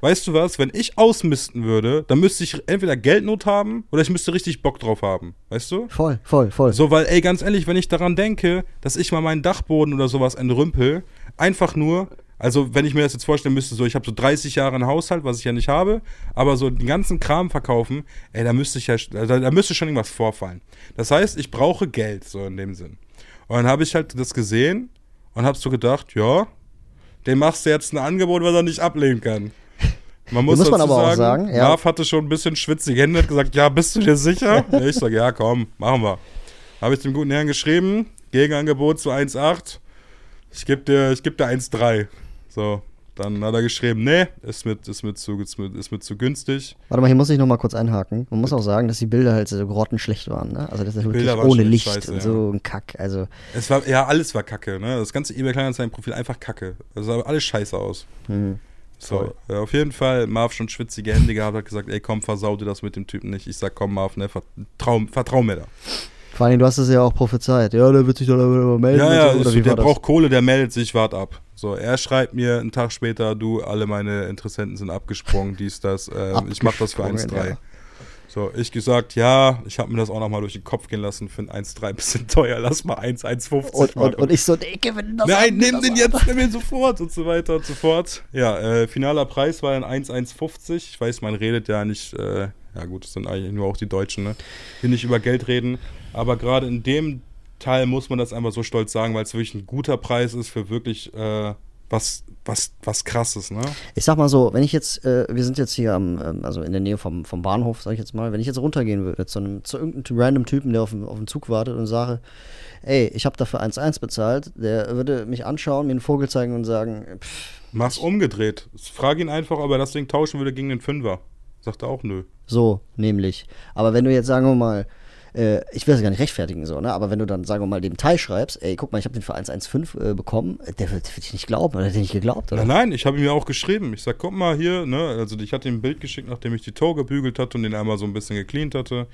weißt du was, wenn ich ausmisten würde, dann müsste ich entweder Geldnot haben oder ich müsste richtig Bock drauf haben. Weißt du? Voll, voll, voll. So, weil, ey, ganz ehrlich, wenn ich daran denke, dass ich mal meinen Dachboden oder sowas entrümpel, einfach nur, also wenn ich mir das jetzt vorstellen müsste, so, ich habe so 30 Jahre einen Haushalt, was ich ja nicht habe, aber so den ganzen Kram verkaufen, ey, da müsste ich ja, da, da müsste schon irgendwas vorfallen. Das heißt, ich brauche Geld, so in dem Sinn. Und dann habe ich halt das gesehen und habe so gedacht, ja, dem machst du jetzt ein Angebot, was er nicht ablehnen kann. Man muss, muss man aber auch sagen, sagen, ja. Marv hatte schon ein bisschen schwitzige Hände, hat gesagt, ja, bist du dir sicher? Ich sage, ja, komm, machen wir. Habe ich dem guten Herrn geschrieben, Gegenangebot zu 1,8. Ich gebe dir, ich geb dir 1,3. So, dann hat er geschrieben, nee, ist mit, ist mit, zu, ist mit, ist mit zu günstig. Warte mal, hier muss ich noch mal kurz einhaken. Man muss auch sagen, dass die Bilder halt so grottenschlecht waren. Ne? Also das ist wirklich ohne Licht scheiße, und ja. so ein Kack. Also Es war, ja, alles war kacke, ne? Das ganze eBay Kleinanzeigen-Profil einfach kacke. Es sah alles scheiße aus. hm. So, ja, auf jeden Fall, Marv schon schwitzige Hände gehabt, hat gesagt, ey, komm, versau dir das mit dem Typen nicht. Ich sag, komm, Marv, ne, vertrau, vertrau mir da. Vor allem, du hast es ja auch prophezeit. Ja, der wird sich dann aber melden. Ja, ja, so, oder wie der das? braucht Kohle, der meldet sich, wart ab. So, er schreibt mir einen Tag später, du, alle meine Interessenten sind abgesprungen, dies, das, äh, ich mach das für Abgesprungen, 1,3. ja. So, ich gesagt, ja, ich habe mir das auch nochmal durch den Kopf gehen lassen, für ein 1,3 bisschen teuer, lass mal 1, 1,50 Und, und, und ich so, nee, gewinn das Nein, nimm den jetzt, nimm ihn sofort und so weiter und so fort. Ja, äh, finaler Preis war dann 1,150. Ich weiß, man redet ja nicht, äh, ja gut, das sind eigentlich nur auch die Deutschen, ne? Hier nicht über Geld reden. Aber gerade in dem Teil muss man das einfach so stolz sagen, weil es wirklich ein guter Preis ist für wirklich äh, was, was, was krasses, ne? Ich sag mal so, wenn ich jetzt, äh, wir sind jetzt hier am, ähm, also in der Nähe vom, vom Bahnhof, sag ich jetzt mal, wenn ich jetzt runtergehen würde zu einem, zu irgendeinem random Typen, der auf dem, auf dem Zug wartet und sage, ey, ich habe dafür 1,1 bezahlt, der würde mich anschauen, mir einen Vogel zeigen und sagen, pff, Mach's umgedreht. Frag ihn einfach, ob er das Ding tauschen würde gegen den Fünfer. Sagt er auch nö. So, nämlich. Aber wenn du jetzt, sagen wir mal, äh, ich will das gar nicht rechtfertigen so, ne? Aber wenn du dann, sagen wir mal, dem Teil schreibst, ey, guck mal, ich habe den für 1,15 äh, bekommen, der wird, der dich nicht glauben, oder der hat dir nicht geglaubt, oder? Nein, nein, ich habe ihm ja auch geschrieben. Ich sag, guck mal hier, ne, also ich hatte ihm ein Bild geschickt, nachdem ich die Toe gebügelt hatte und den einmal so ein bisschen gecleant hatte.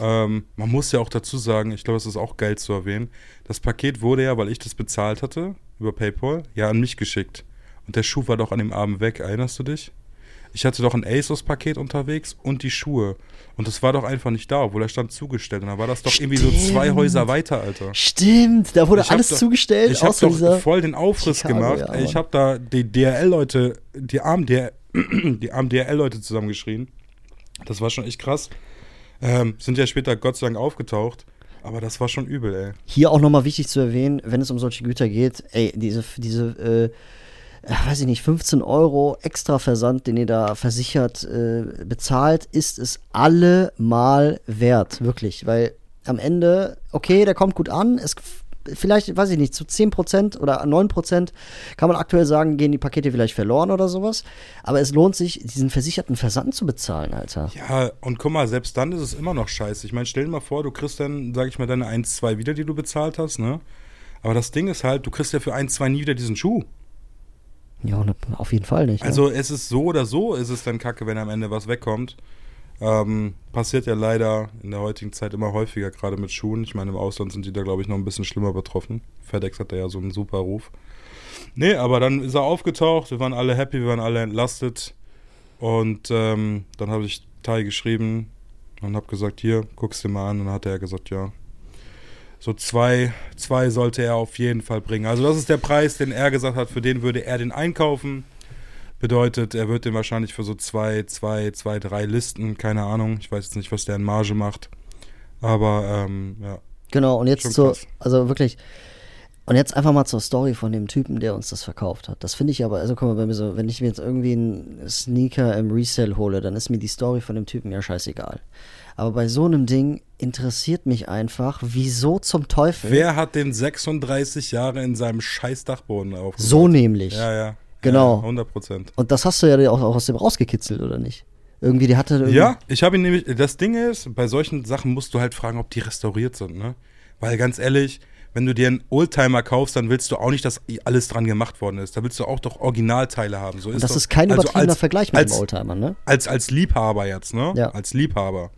Ähm, man muss ja auch dazu sagen, ich glaube, es ist auch geil zu erwähnen, das Paket wurde ja, weil ich das bezahlt hatte, über PayPal, ja an mich geschickt. Und der Schuh war doch an dem Abend weg, erinnerst du dich? Ich hatte doch ein ASOS-Paket unterwegs und die Schuhe. Und das war doch einfach nicht da, obwohl er stand zugestellt. Und dann war das doch irgendwie so zwei Stimmt. Häuser weiter, Alter. Stimmt, da wurde Ich alles doch- zugestellt, Ich habe doch voll den Aufriss Chicago, gemacht. ja, ich habe da die DRL-Leute, die armen DRL-Leute zusammengeschrien. Das war schon echt krass. Ähm, sind ja später Gott sei Dank aufgetaucht. Aber das war schon übel, ey. Hier auch nochmal wichtig zu erwähnen, wenn es um solche Güter geht, ey, diese, diese, äh, weiß ich nicht, 15 Euro extra Versand, den ihr da versichert äh, bezahlt, ist es allemal wert, wirklich. Weil am Ende, okay, der kommt gut an, es vielleicht, weiß ich nicht, zu 10% oder 9% kann man aktuell sagen, gehen die Pakete vielleicht verloren oder sowas. Aber es lohnt sich, diesen versicherten Versand zu bezahlen, Alter. Ja, und guck mal, selbst dann ist es immer noch scheiße. Ich meine, stell dir mal vor, du kriegst dann, sag ich mal, deine 1, 2 wieder, die du bezahlt hast, ne? Aber das Ding ist halt, du kriegst ja für 1, 2 nie wieder diesen Schuh. Ja, und auf jeden Fall nicht. ne? Also es ist so oder so, ist es dann kacke, wenn am Ende was wegkommt. Ähm, passiert ja leider in der heutigen Zeit immer häufiger, gerade mit Schuhen. Ich meine, im Ausland sind die da, glaube ich, noch ein bisschen schlimmer betroffen. FedEx hat da ja so einen super Ruf. Nee, aber dann ist er aufgetaucht, wir waren alle happy, wir waren alle entlastet. Und ähm, dann habe ich Tai geschrieben und habe gesagt, hier, guck's dir mal an. Und dann hat er gesagt, ja. So zwei, zwei sollte er auf jeden Fall bringen. Also das ist der Preis, den er gesagt hat, für den würde er den einkaufen. Bedeutet, er wird den wahrscheinlich für so zwei, zwei, zwei, drei Listen, keine Ahnung. Ich weiß jetzt nicht, was der in Marge macht. Aber ähm, ja. Genau, und jetzt zur, also wirklich, und jetzt einfach mal zur Story von dem Typen, der uns das verkauft hat. Das finde ich aber, also guck mal, bei mir so, wenn ich mir jetzt irgendwie einen Sneaker im Resell hole, dann ist mir die Story von dem Typen ja scheißegal. Aber bei so einem Ding interessiert mich einfach, wieso zum Teufel Wer hat den 36 Jahre in seinem scheiß Dachboden aufgebaut? so nämlich. Ja, ja. Genau. Ja, 100 Prozent. Und das hast du ja auch, auch aus dem rausgekitzelt, oder nicht? Irgendwie, die hatte irgendwie, Ja, ich habe ihn nämlich, das Ding ist, bei solchen Sachen musst du halt fragen, ob die restauriert sind, ne? Weil ganz ehrlich, wenn du dir einen Oldtimer kaufst, dann willst du auch nicht, dass alles dran gemacht worden ist. Da willst du auch doch Originalteile haben. So Und das doch- ist kein also übertriebener als- Vergleich mit als, dem Oldtimer, ne? als, als Liebhaber jetzt, ne? Ja. Als Liebhaber.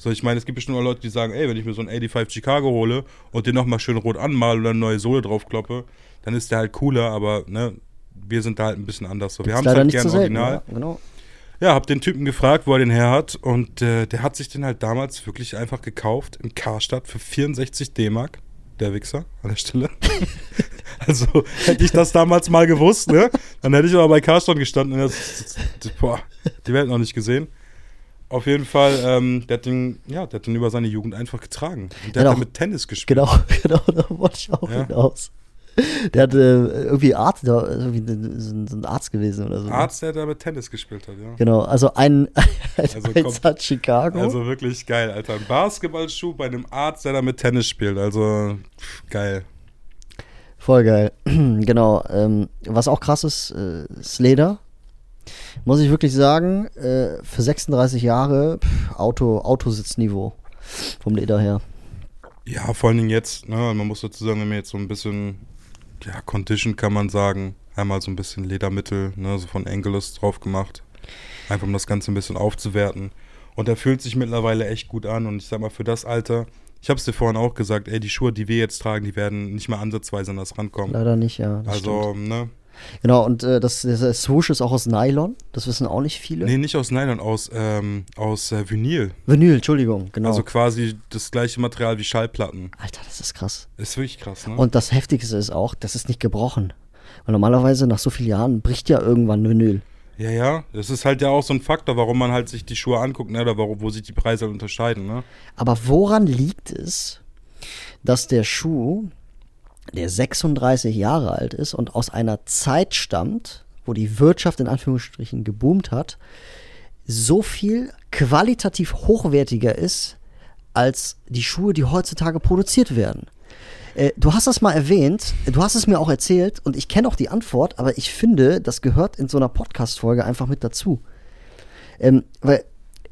So, ich meine, es gibt bestimmt auch Leute, die sagen, ey, wenn ich mir so einen 85 Chicago hole und den nochmal schön rot anmale oder eine neue Sohle draufkloppe, dann ist der halt cooler, aber, ne, wir sind da halt ein bisschen anders. So. Wir haben es halt gern original. Ja, genau. Ja, hab den Typen gefragt, wo er den her hat und äh, der hat sich den halt damals wirklich einfach gekauft in Karstadt für 64 D-Mark. Der Wichser an der Stelle. also hätte ich das damals mal gewusst, ne? Dann hätte ich aber bei Karstadt gestanden und das, das, boah, die Welt noch nicht gesehen. Auf jeden Fall, ähm, der hat den, ja, der hat den über seine Jugend einfach getragen. Und der Genau. hat damit Tennis gespielt. Genau, genau, da wollte ich auch Ja. hinaus. Der hat äh, irgendwie Arzt, da, irgendwie so ein Arzt gewesen oder so. ne? Arzt, der damit Tennis gespielt hat, ja. Genau, also ein, ein Also kommt- hat Chicago. Also wirklich geil, Alter. Ein Basketballschuh bei einem Arzt, der damit Tennis spielt. Also pff, geil. Voll geil. genau. Ähm, was auch krass ist, äh, ist Leder. Muss ich wirklich sagen, äh, für 36 Jahre pff, Auto, Autositzniveau vom Leder her. Ja, vor allen Dingen jetzt, ne, man muss dazu sagen, wenn wir jetzt so ein bisschen, ja, Condition kann man sagen, einmal so ein bisschen Ledermittel, ne, so von Angelus drauf gemacht. Einfach um das Ganze ein bisschen aufzuwerten. Und der fühlt sich mittlerweile echt gut an. Und ich sag mal, für das Alter, ich hab's dir vorhin auch gesagt, ey, die Schuhe, die wir jetzt tragen, die werden nicht mehr ansatzweise an das rankommen. Leider nicht, ja. Also, stimmt. ne, Genau, und äh, das, der Swoosh ist auch aus Nylon. Das wissen auch nicht viele. nee, nicht aus Nylon, aus, ähm, aus äh, Vinyl. Vinyl, Entschuldigung, genau. Also quasi das gleiche Material wie Schallplatten. Alter, das ist krass. Ist wirklich krass, ne? Und das Heftigste ist auch, das ist nicht gebrochen. Weil normalerweise nach so vielen Jahren bricht ja irgendwann Vinyl. Ja, ja, das ist halt ja auch so ein Faktor, warum man halt sich die Schuhe anguckt, ne, oder warum, wo sich die Preise halt unterscheiden, ne? Aber woran liegt es, dass der Schuh, der 36 Jahre alt ist und aus einer Zeit stammt, wo die Wirtschaft in Anführungsstrichen geboomt hat, so viel qualitativ hochwertiger ist als die Schuhe, die heutzutage produziert werden? Äh, Du hast das mal erwähnt, du hast es mir auch erzählt und ich kenne auch die Antwort, aber ich finde, das gehört in so einer Podcast-Folge einfach mit dazu. Ähm, weil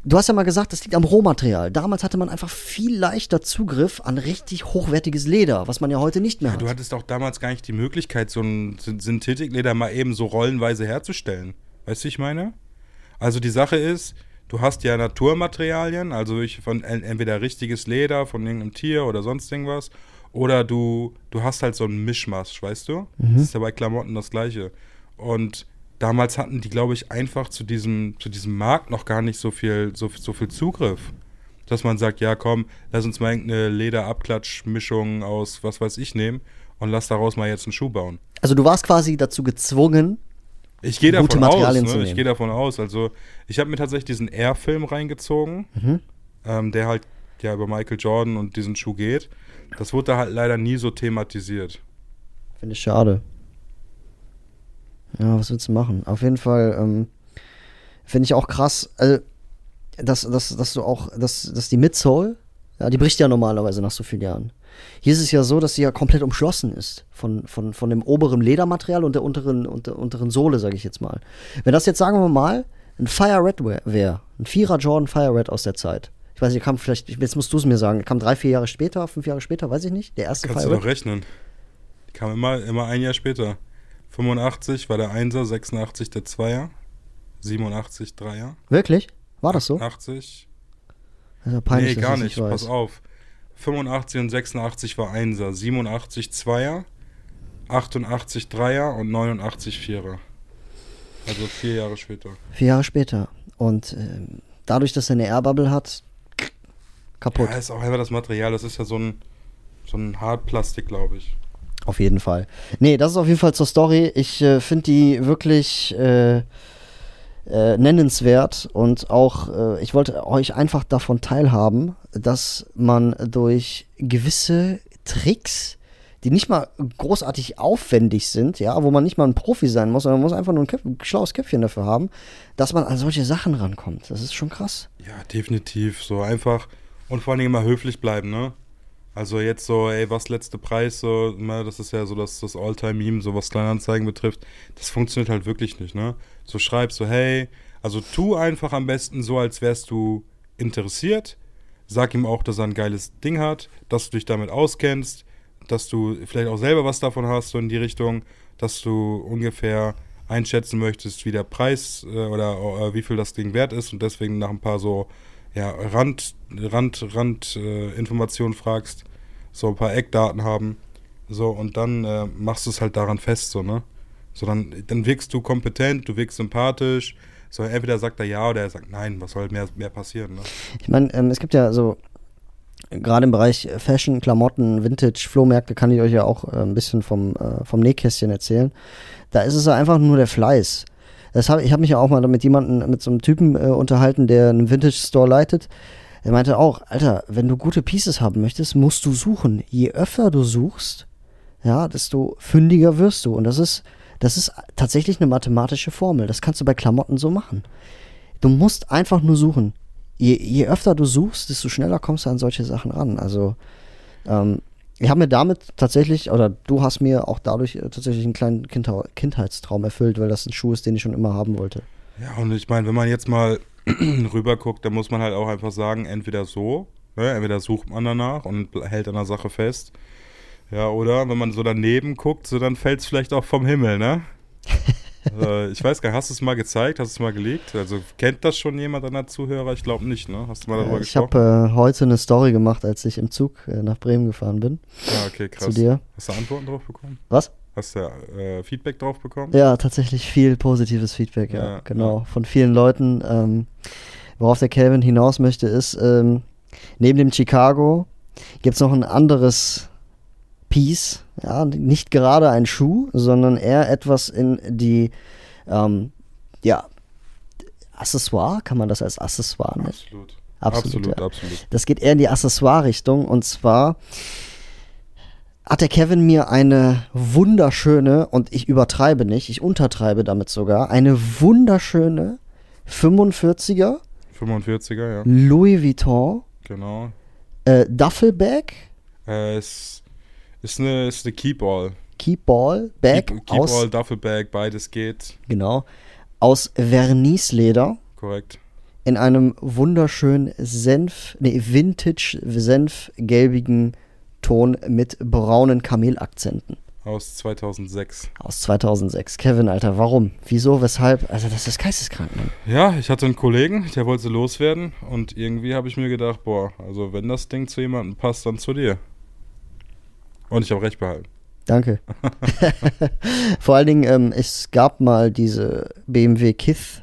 du hast ja mal gesagt, das liegt am Rohmaterial. Damals hatte man einfach viel leichter Zugriff an richtig hochwertiges Leder, was man ja heute nicht mehr hat. Du hattest auch damals gar nicht die Möglichkeit, so ein Syn- Synthetikleder mal eben so rollenweise herzustellen. Weißt du, ich meine? Also die Sache ist, du hast ja Naturmaterialien, also ich von en- entweder richtiges Leder von irgendeinem Tier oder sonst irgendwas, oder du, du hast halt so einen Mischmasch, weißt du? Das ist ja bei Klamotten das gleiche. Und damals hatten die, glaube ich, einfach zu diesem, zu diesem Markt noch gar nicht so viel, so, so viel Zugriff. Dass man sagt, ja komm, lass uns mal irgendeine Lederabklatschmischung aus was weiß ich nehmen und lass daraus mal jetzt einen Schuh bauen. also du warst quasi dazu gezwungen, Ich gehe davon aus, Materialien zu ne? ich gehe davon aus. Also ich habe mir tatsächlich diesen Air-Film reingezogen, Mhm. ähm, der halt ja über Michael Jordan und diesen Schuh geht. Das wurde da halt leider nie so thematisiert. finde ich schade. Ja, was willst du machen? Auf jeden Fall ähm, finde ich auch krass, also, dass, dass, dass du auch, dass, dass die Midsole, ja, die bricht ja normalerweise nach so vielen Jahren. Hier ist es ja so, dass sie ja komplett umschlossen ist von, von, von dem oberen Ledermaterial und der unteren, und der unteren Sohle, sage ich jetzt mal. Wenn das jetzt, sagen wir mal, ein Fire Red wäre, ein Vierer Jordan Fire Red aus der Zeit. Ich weiß nicht, kam vielleicht, jetzt musst du es mir sagen, kam drei, vier Jahre später, fünf Jahre später, weiß ich nicht, der erste Kannst du Fire doch Red. rechnen. Die kam immer, immer ein Jahr später. 85 war der Einser, 86 der Zweier, 87 Dreier, Wirklich? War das so? 80 Das ist ja peinlich, nee, gar ich nicht. weiß. Pass auf. 85 und 86 war Einser, 87 Zweier, 88 Dreier und 89 Vierer. Also vier Jahre später. Vier Jahre später. Und ähm, dadurch, dass er eine Airbubble hat, kaputt. Ja, ist auch einfach das Material. Das ist ja so ein, so ein Hartplastik, glaube ich. Auf jeden Fall. Nee, das ist auf jeden Fall zur Story. Ich äh, finde die wirklich äh, äh, nennenswert und auch, äh, ich wollte euch einfach davon teilhaben, dass man durch gewisse Tricks, die nicht mal großartig aufwendig sind, ja, wo man nicht mal ein Profi sein muss, sondern man muss einfach nur ein, Köpf ein schlaues Köpfchen dafür haben, dass man an solche Sachen rankommt. Das ist schon krass. Ja, definitiv. So einfach. Und vor allen Dingen immer höflich bleiben, ne? Also jetzt so, ey, was letzte Preis, so, ne, das ist ja so das, das All-Time-Meme, so was Kleinanzeigen betrifft. Das funktioniert halt wirklich nicht, ne? So schreibst so, hey, also tu einfach am besten so, als wärst du interessiert. Sag ihm auch, dass er ein geiles Ding hat, dass du dich damit auskennst, dass du vielleicht auch selber was davon hast, so in die Richtung, dass du ungefähr einschätzen möchtest, wie der Preis äh, oder äh, wie viel das Ding wert ist und deswegen nach ein paar so ja, Rand, Rand, Rand äh, Informationen fragst, so ein paar Eckdaten haben, so und dann äh, machst du es halt daran fest, so, ne? Sondern dann wirkst du kompetent, du wirkst sympathisch. So, entweder sagt er ja oder er sagt nein, was soll mehr, mehr passieren, ne? Ich meine, ähm, es gibt ja so, gerade im Bereich Fashion, Klamotten, Vintage, Flohmärkte kann ich euch ja auch äh, ein bisschen vom, äh, vom Nähkästchen erzählen. Da ist es einfach nur der Fleiß. Das hab, ich habe mich ja auch mal mit jemandem, mit so einem Typen äh, unterhalten, der einen Vintage-Store leitet. Er meinte auch, Alter, wenn du gute Pieces haben möchtest, musst du suchen. Je öfter du suchst, ja, desto fündiger wirst du. Und das ist, das ist tatsächlich eine mathematische Formel. Das kannst du bei Klamotten so machen. Du musst einfach nur suchen. Je, je öfter du suchst, desto schneller kommst du an solche Sachen ran. Also, ähm, ich habe mir damit tatsächlich, oder du hast mir auch dadurch äh, tatsächlich einen kleinen Kindheitstraum erfüllt, weil das ein Schuh ist, den ich schon immer haben wollte. Ja, und ich meine, wenn man jetzt mal rüber guckt, dann muss man halt auch einfach sagen, entweder so, ne, entweder sucht man danach und hält an der Sache fest. Ja, oder wenn man so daneben guckt, so dann fällt es vielleicht auch vom Himmel, ne? äh, ich weiß gar nicht, hast du es mal gezeigt, hast du es mal gelegt? Also kennt das schon jemand deiner Zuhörer? Ich glaube nicht, ne? Hast du mal darüber Äh, ich gesprochen? habe äh, heute eine Story gemacht, als ich im Zug äh, nach Bremen gefahren bin. ja, okay, krass. Zu dir. Hast du Antworten drauf bekommen? Was? Hast du äh, Feedback drauf bekommen? Ja, tatsächlich viel positives Feedback, ja, Ja, genau. Von vielen Leuten. Ähm, worauf der Calvin hinaus möchte, ist, ähm, neben dem Chicago gibt es noch ein anderes Piece. Ja, nicht gerade ein Schuh, sondern eher etwas in die, ähm, ja, Accessoire, kann man das als Accessoire nennen? Absolut. Absolut, Absolut, ja. absolut. Das geht eher in die Accessoire-Richtung und zwar hat der Kevin mir eine wunderschöne, und ich übertreibe nicht, ich untertreibe damit sogar, eine wunderschöne 45er 45er, ja, Louis Vuitton genau. äh, Duffelbag, Äh, es ist eine, ist eine Keep-All. Keepball Bag Keep, keep aus, All, Duffelbag, beides geht. genau, aus Vernice-Leder Korrekt. in einem wunderschönen Senf, nee, Vintage Senfgelbigen Ton mit braunen Kamelakzenten. Aus 2006. Aus 2006. Kevin, Alter, warum? Wieso? Weshalb? Also, das ist geisteskrank, Mann. Ja, ich hatte einen Kollegen, der wollte sie loswerden und irgendwie habe ich mir gedacht, boah, also wenn das Ding zu jemandem passt, dann zu dir. Und ich habe recht behalten. Danke. Vor allen Dingen, ähm, es gab mal diese BMW Kith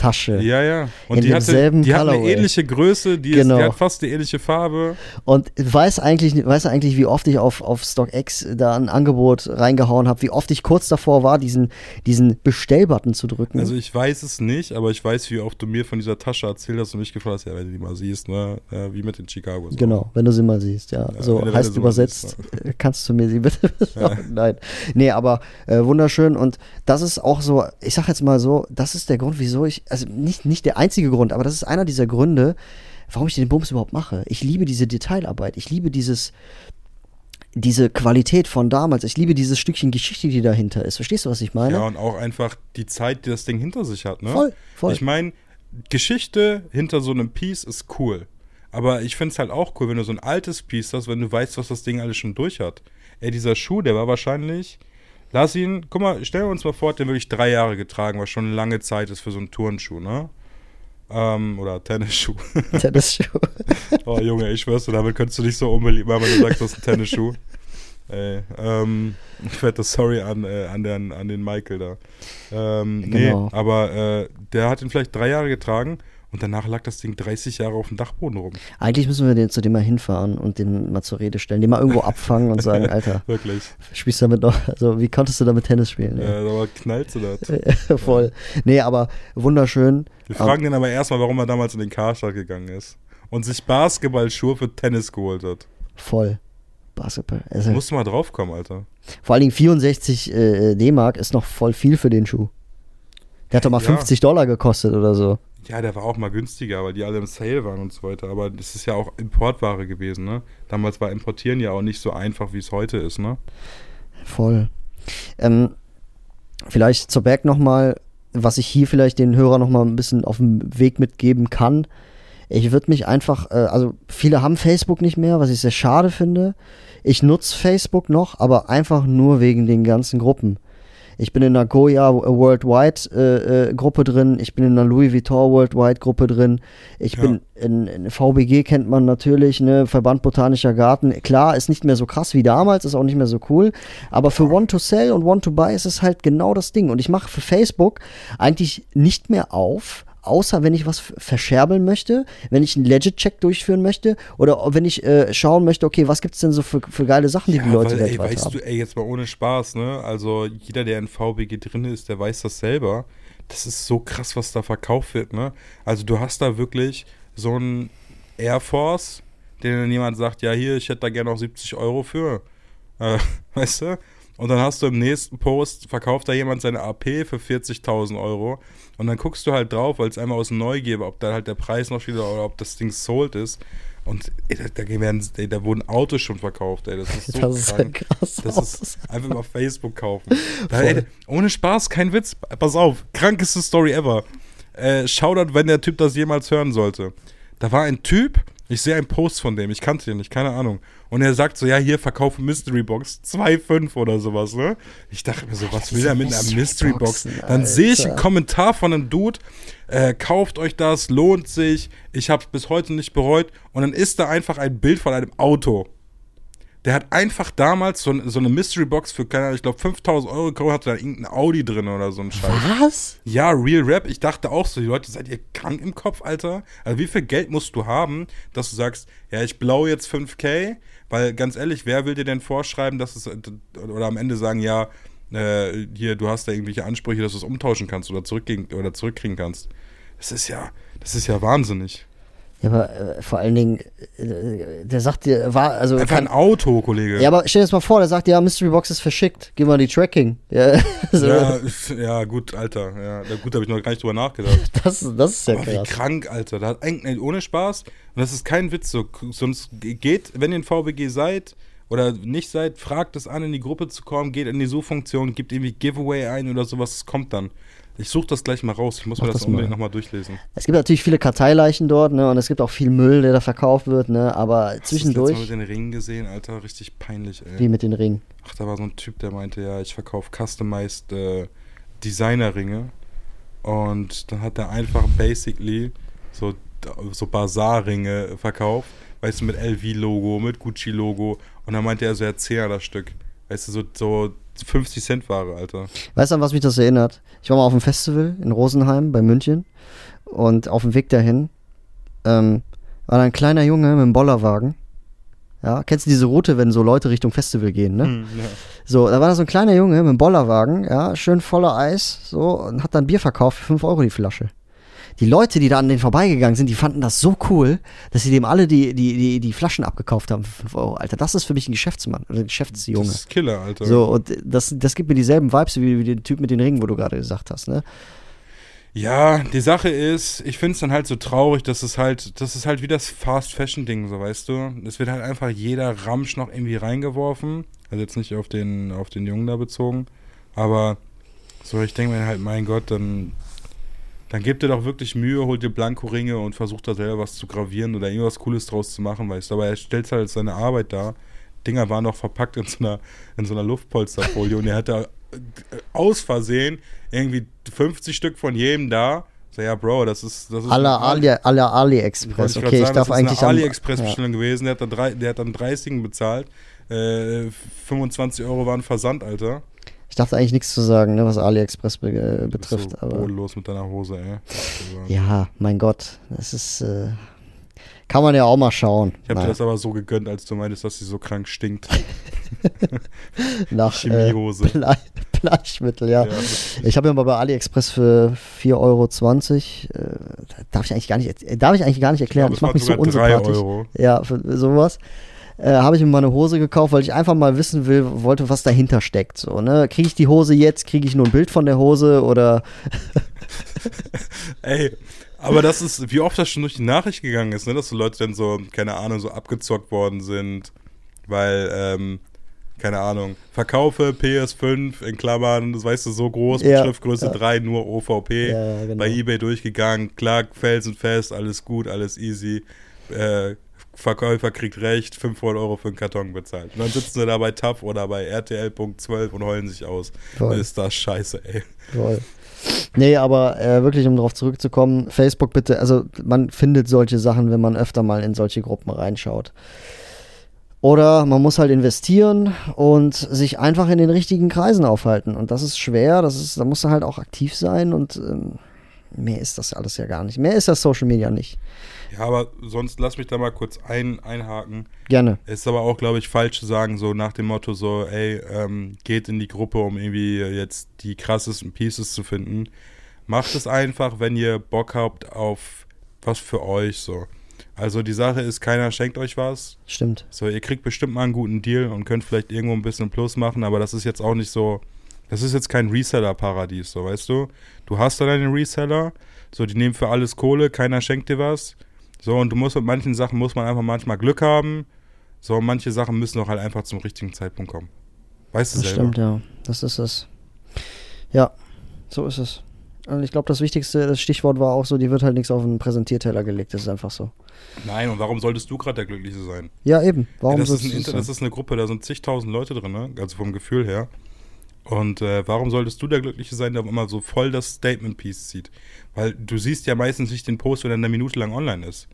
Tasche. Ja, ja. Und In die hatte, demselben die hat eine ähnliche Größe, die, Genau. ist, die hat fast eine ähnliche Farbe. Und weiß eigentlich, weiß eigentlich, wie oft ich auf, auf StockX da ein Angebot reingehauen habe, wie oft ich kurz davor war, diesen, diesen Bestellbutton zu drücken. Also ich weiß es nicht, aber ich weiß, wie oft du mir von dieser Tasche erzählt hast und mich gefragt hast, ja, wenn du die mal siehst, ne, äh, wie mit den Chicagos. Genau, wenn du sie mal siehst, ja. Ja, so heißt übersetzt, siehst, äh, kannst du mir sie bitte besorgen? Nein. Nee, aber äh, wunderschön und das ist auch so, ich sag jetzt mal so, das ist der Grund, wieso ich, also nicht, nicht der einzige Grund, aber das ist einer dieser Gründe, warum ich den Bums überhaupt mache. Ich liebe diese Detailarbeit, ich liebe dieses, diese Qualität von damals, ich liebe dieses Stückchen Geschichte, die dahinter ist. Verstehst du, was ich meine? Ja, und auch einfach die Zeit, die das Ding hinter sich hat, ne? Voll, voll. Ich meine, Geschichte hinter so einem Piece ist cool. Aber ich finde es halt auch cool, wenn du so ein altes Piece hast, wenn du weißt, was das Ding alles schon durch hat. Ey, dieser Schuh, der war wahrscheinlich. Lass ihn, guck mal, stellen wir uns mal vor, den wirklich drei Jahre getragen, was schon eine lange Zeit ist für so einen Turnschuh, ne? Ähm, oder Tennisschuh. Tennisschuh. oh Junge, ich schwör's dir, damit könntest du nicht so unbeliebt machen, wenn du sagst, das ist ein Tennisschuh. Ey, ähm, das Sorry an, äh, an, den, an den Michael da. Ähm, Genau. Nee, aber äh, der hat ihn vielleicht drei Jahre getragen und danach lag das Ding 30 Jahre auf dem Dachboden rum. Eigentlich müssen wir den, zu dem mal hinfahren und den mal zur Rede stellen, den mal irgendwo abfangen und sagen, Alter, Wirklich. spielst du damit noch, also wie konntest du damit Tennis spielen? Äh, aber knallt sie das. Ja. Voll. Nee, aber wunderschön. Wir fragen den aber erstmal, warum er damals in den Karstadt gegangen ist und sich Basketballschuhe für Tennis geholt hat. Voll. Basketball. Also, Musst du mal draufkommen, Alter. vor allen Dingen 64 äh, D-Mark ist noch voll viel für den Schuh. Der hat doch mal Ja. 50 Dollar gekostet oder so. Ja, der war auch mal günstiger, weil die alle im Sale waren und so weiter. Aber das ist ja auch Importware gewesen, ne? Damals war Importieren ja auch nicht so einfach, wie es heute ist, ne? Voll. Ähm, vielleicht zur Back nochmal, was ich hier vielleicht den Hörer nochmal ein bisschen auf dem Weg mitgeben kann. Ich würde mich einfach, äh, also viele haben Facebook nicht mehr, was ich sehr schade finde. Ich nutze Facebook noch, aber einfach nur wegen den ganzen Gruppen. Ich bin in einer Goya Worldwide äh, äh, Gruppe drin, ich bin in einer Louis Vuitton Worldwide Gruppe drin, ich Ja. bin in, in VBG kennt man natürlich, ne, Verband Botanischer Garten. Klar, ist nicht mehr so krass wie damals, ist auch nicht mehr so cool, aber für One to Sell und One to Buy ist es halt genau das Ding. Und ich mache für Facebook eigentlich nicht mehr auf, außer wenn ich was verscherbeln möchte, wenn ich einen Legit-Check durchführen möchte oder wenn ich äh, schauen möchte, okay, was gibt's denn so für, für geile Sachen, die die Leute weil, ey, weißt haben. du, ey, jetzt mal ohne Spaß, ne? Also jeder, der in VBG drin ist, der weiß das selber. Das ist so krass, was da verkauft wird, ne? Also du hast da wirklich so einen Air Force, den dann jemand sagt, ja hier, ich hätte da gerne noch 70 Euro für. Äh, weißt du? Und dann hast du im nächsten Post, verkauft da jemand seine AP für 40.000 Euro. Und dann guckst du halt drauf, weil es einmal aus Neugier, ob da halt der Preis noch steht oder ob das Ding sold ist. Und ey, da, da, werden, ey, da wurden Autos schon verkauft, ey. Das ist so das ist ja krank. krass. Das ist einfach mal auf Facebook kaufen. Da, ey, ohne Spaß, kein Witz. Pass auf, krankeste Story ever. Äh, Shoutout, wenn der Typ das jemals hören sollte. Da war ein Typ, ich sehe einen Post von dem, ich kannte den nicht, keine Ahnung. Und er sagt so, ja, hier, verkaufe Mystery Box, 2,5 oder sowas, ne? Ich dachte mir so, was will er mit einer Mystery Box? Dann sehe ich einen. Kommentar von einem Dude, äh, kauft euch das, lohnt sich, ich habe es bis heute nicht bereut. Und dann ist da einfach ein Bild von einem Auto. Der hat einfach damals so, so eine Mystery Box für, keine Ahnung, ich glaube 5000 Euro gekauft, hatte da irgendein Audi drin oder so ein Scheiß. Was? Ja, Real Rap. Ich dachte auch so, die Leute, seid ihr krank im Kopf, Alter? Also wie viel Geld musst du haben, dass du sagst, ja, ich blau jetzt 5K? Weil ganz ehrlich, wer will dir denn vorschreiben, dass es, oder am Ende sagen, ja, äh, hier, du hast da irgendwelche Ansprüche, dass du es umtauschen kannst oder, zurückgegen, oder zurückkriegen kannst. Das ist ja, das ist ja wahnsinnig. Ja, aber äh, vor allen Dingen, äh, der sagt dir, war, also Einfach kann, ein Auto, Kollege. Ja, aber stell dir das mal vor, der sagt, ja, Mystery Box ist verschickt, gib mal die Tracking. Ja, so, ja, ja, gut, Alter. Ja, gut, da habe ich noch gar nicht drüber nachgedacht. das, das ist ja Aber wie krass. krank, Alter. Da hat eigentlich ohne Spaß. Und das ist kein Witz. So, sonst geht, wenn ihr in VBG seid oder nicht seid, fragt es an, in die Gruppe zu kommen, geht in die Suchfunktion, gibt irgendwie Giveaway ein oder sowas, es kommt dann. Ich suche das gleich mal raus. Ich muss Mach mir das, das unbedingt nochmal durchlesen. Es gibt natürlich viele Karteileichen dort, ne, und es gibt auch viel Müll, der da verkauft wird, ne, aber Hast zwischendurch, Mal mit den Ringen gesehen, Alter? Richtig peinlich, ey. wie mit den Ringen. Ach, da war so ein Typ, der meinte, ja, ich verkaufe customized äh, Designerringe. Und dann hat er einfach basically so, so Bazar-Ringe verkauft. Weißt du, mit LV-Logo, mit Gucci-Logo. Und dann meinte er so, ja, 10er das Stück. Weißt du, so, so 50 Cent Ware, Alter. Weißt du, an was mich das erinnert? Ich war mal auf einem Festival in Rosenheim bei München und auf dem Weg dahin ähm, war da ein kleiner Junge mit einem Bollerwagen. Ja, kennst du diese Route, wenn so Leute Richtung Festival gehen, ne? Hm, ja. So, da war da so ein kleiner Junge mit einem Bollerwagen, ja, schön voller Eis, so, und hat dann Bier verkauft für 5 Euro die Flasche. Die Leute, die da an den vorbeigegangen sind, die fanden das so cool, dass sie dem alle die, die, die, die Flaschen abgekauft haben für 5 Euro. Alter, das ist für mich ein Geschäftsmann oder ein Geschäftsjunge. Das ist Killer, Alter. So, und das, das gibt mir dieselben Vibes wie, wie den Typ mit den Ringen, wo du gerade gesagt hast, ne? Ja, die Sache ist, ich finde es dann halt so traurig, dass es halt, das ist halt wie das Fast-Fashion-Ding, so weißt du. Es wird halt einfach jeder Ramsch noch irgendwie reingeworfen. Also jetzt nicht auf den, auf den Jungen da bezogen. Aber so, ich denke mir halt, mein Gott, dann, dann gebt ihr doch wirklich Mühe, holt ihr Blanko-Ringe und versucht da selber was zu gravieren oder irgendwas Cooles draus zu machen, weißt du. Aber er stellt halt seine Arbeit dar. Dinger waren noch verpackt in so einer, in so einer Luftpolsterfolie und er hat da äh, aus Versehen irgendwie 50 Stück von jedem da. So, ja, Bro, das ist. Das ist Aller ein Ali, Wollte AliExpress. grad Okay, ich sagen, darf das ist eigentlich eine am- AliExpress-Bestellung gewesen. Der hat, dann drei, der hat dann 30 bezahlt. Äh, 25 Euro waren Versand, Alter. Ich darf da eigentlich nichts zu sagen, ne, was AliExpress be äh, betrifft. so aber bodenlos mit deiner Hose, ey. ja, mein Gott, das ist. Äh, kann man ja auch mal schauen. Ich habe Naja, dir das aber so gegönnt, als du meintest, dass sie so krank stinkt. nach äh, Chemiehose. Blei Bleichmittel, ja. Ja. Ich habe ja mal bei AliExpress für 4,20 Euro, äh, darf ich eigentlich gar nicht, äh, darf ich eigentlich gar nicht erklären. Aber ich mache mich so unsympathisch. Euro. Ja, für sowas. Äh, habe ich mir mal eine Hose gekauft, weil ich einfach mal wissen will, wollte, was dahinter steckt. So, ne? Kriege ich die Hose jetzt? Kriege ich nur ein Bild von der Hose oder Ey, aber das ist, wie oft das schon durch die Nachricht gegangen ist, ne? dass so Leute dann so, keine Ahnung, so abgezockt worden sind, weil, ähm, keine Ahnung, verkaufe PS5 in Klammern, das weißt du, so groß, mit Ja, Schriftgröße ja. 3, nur OVP, Ja, genau. bei Ebay durchgegangen, klar, felsenfest, alles gut, alles easy, äh, Verkäufer kriegt recht, 500 Euro für einen Karton bezahlt. Und dann sitzen sie da bei TAF oder bei RTL.12 und heulen sich aus. Voll. Ist das scheiße, ey. Voll. Nee, aber äh, wirklich, um darauf zurückzukommen, Facebook bitte, also man findet solche Sachen, wenn man öfter mal in solche Gruppen reinschaut. Oder man muss halt investieren und sich einfach in den richtigen Kreisen aufhalten. Und das ist schwer, das ist, da musst du halt auch aktiv sein und ähm, mehr ist das alles ja gar nicht. Mehr ist das Social Media nicht. Ja, aber sonst lass mich da mal kurz ein, einhaken. Gerne. Ist aber auch, glaube ich, falsch zu sagen, so nach dem Motto, so, ey, ähm, geht in die Gruppe, um irgendwie jetzt die krassesten Pieces zu finden. Macht es einfach, wenn ihr Bock habt auf was für euch, so. Also die Sache ist, keiner schenkt euch was. Stimmt. So, ihr kriegt bestimmt mal einen guten Deal und könnt vielleicht irgendwo ein bisschen Plus machen, aber das ist jetzt auch nicht so, das ist jetzt kein Reseller-Paradies, so, weißt du? Du hast da deine Reseller, so, die nehmen für alles Kohle, keiner schenkt dir was. So, und du musst mit manchen Sachen muss man einfach manchmal Glück haben. So, und manche Sachen müssen auch halt einfach zum richtigen Zeitpunkt kommen. Weißt du Das selber? stimmt, ja. Das ist es. Ja, so ist es. Und ich glaube, das wichtigste, das Stichwort war auch so, die wird halt nichts auf einen Präsentierteller gelegt. Das ist einfach so. Nein, und warum solltest du gerade der Glückliche sein? Ja, eben. Warum ja, das, ist ein Inter das das ist eine Gruppe, da sind zigtausend Leute drin, ne? also vom Gefühl her. Und äh, warum solltest du der Glückliche sein, der immer so voll das Statement-Piece zieht? Weil du siehst ja meistens nicht den Post, wenn er eine Minute lang online ist.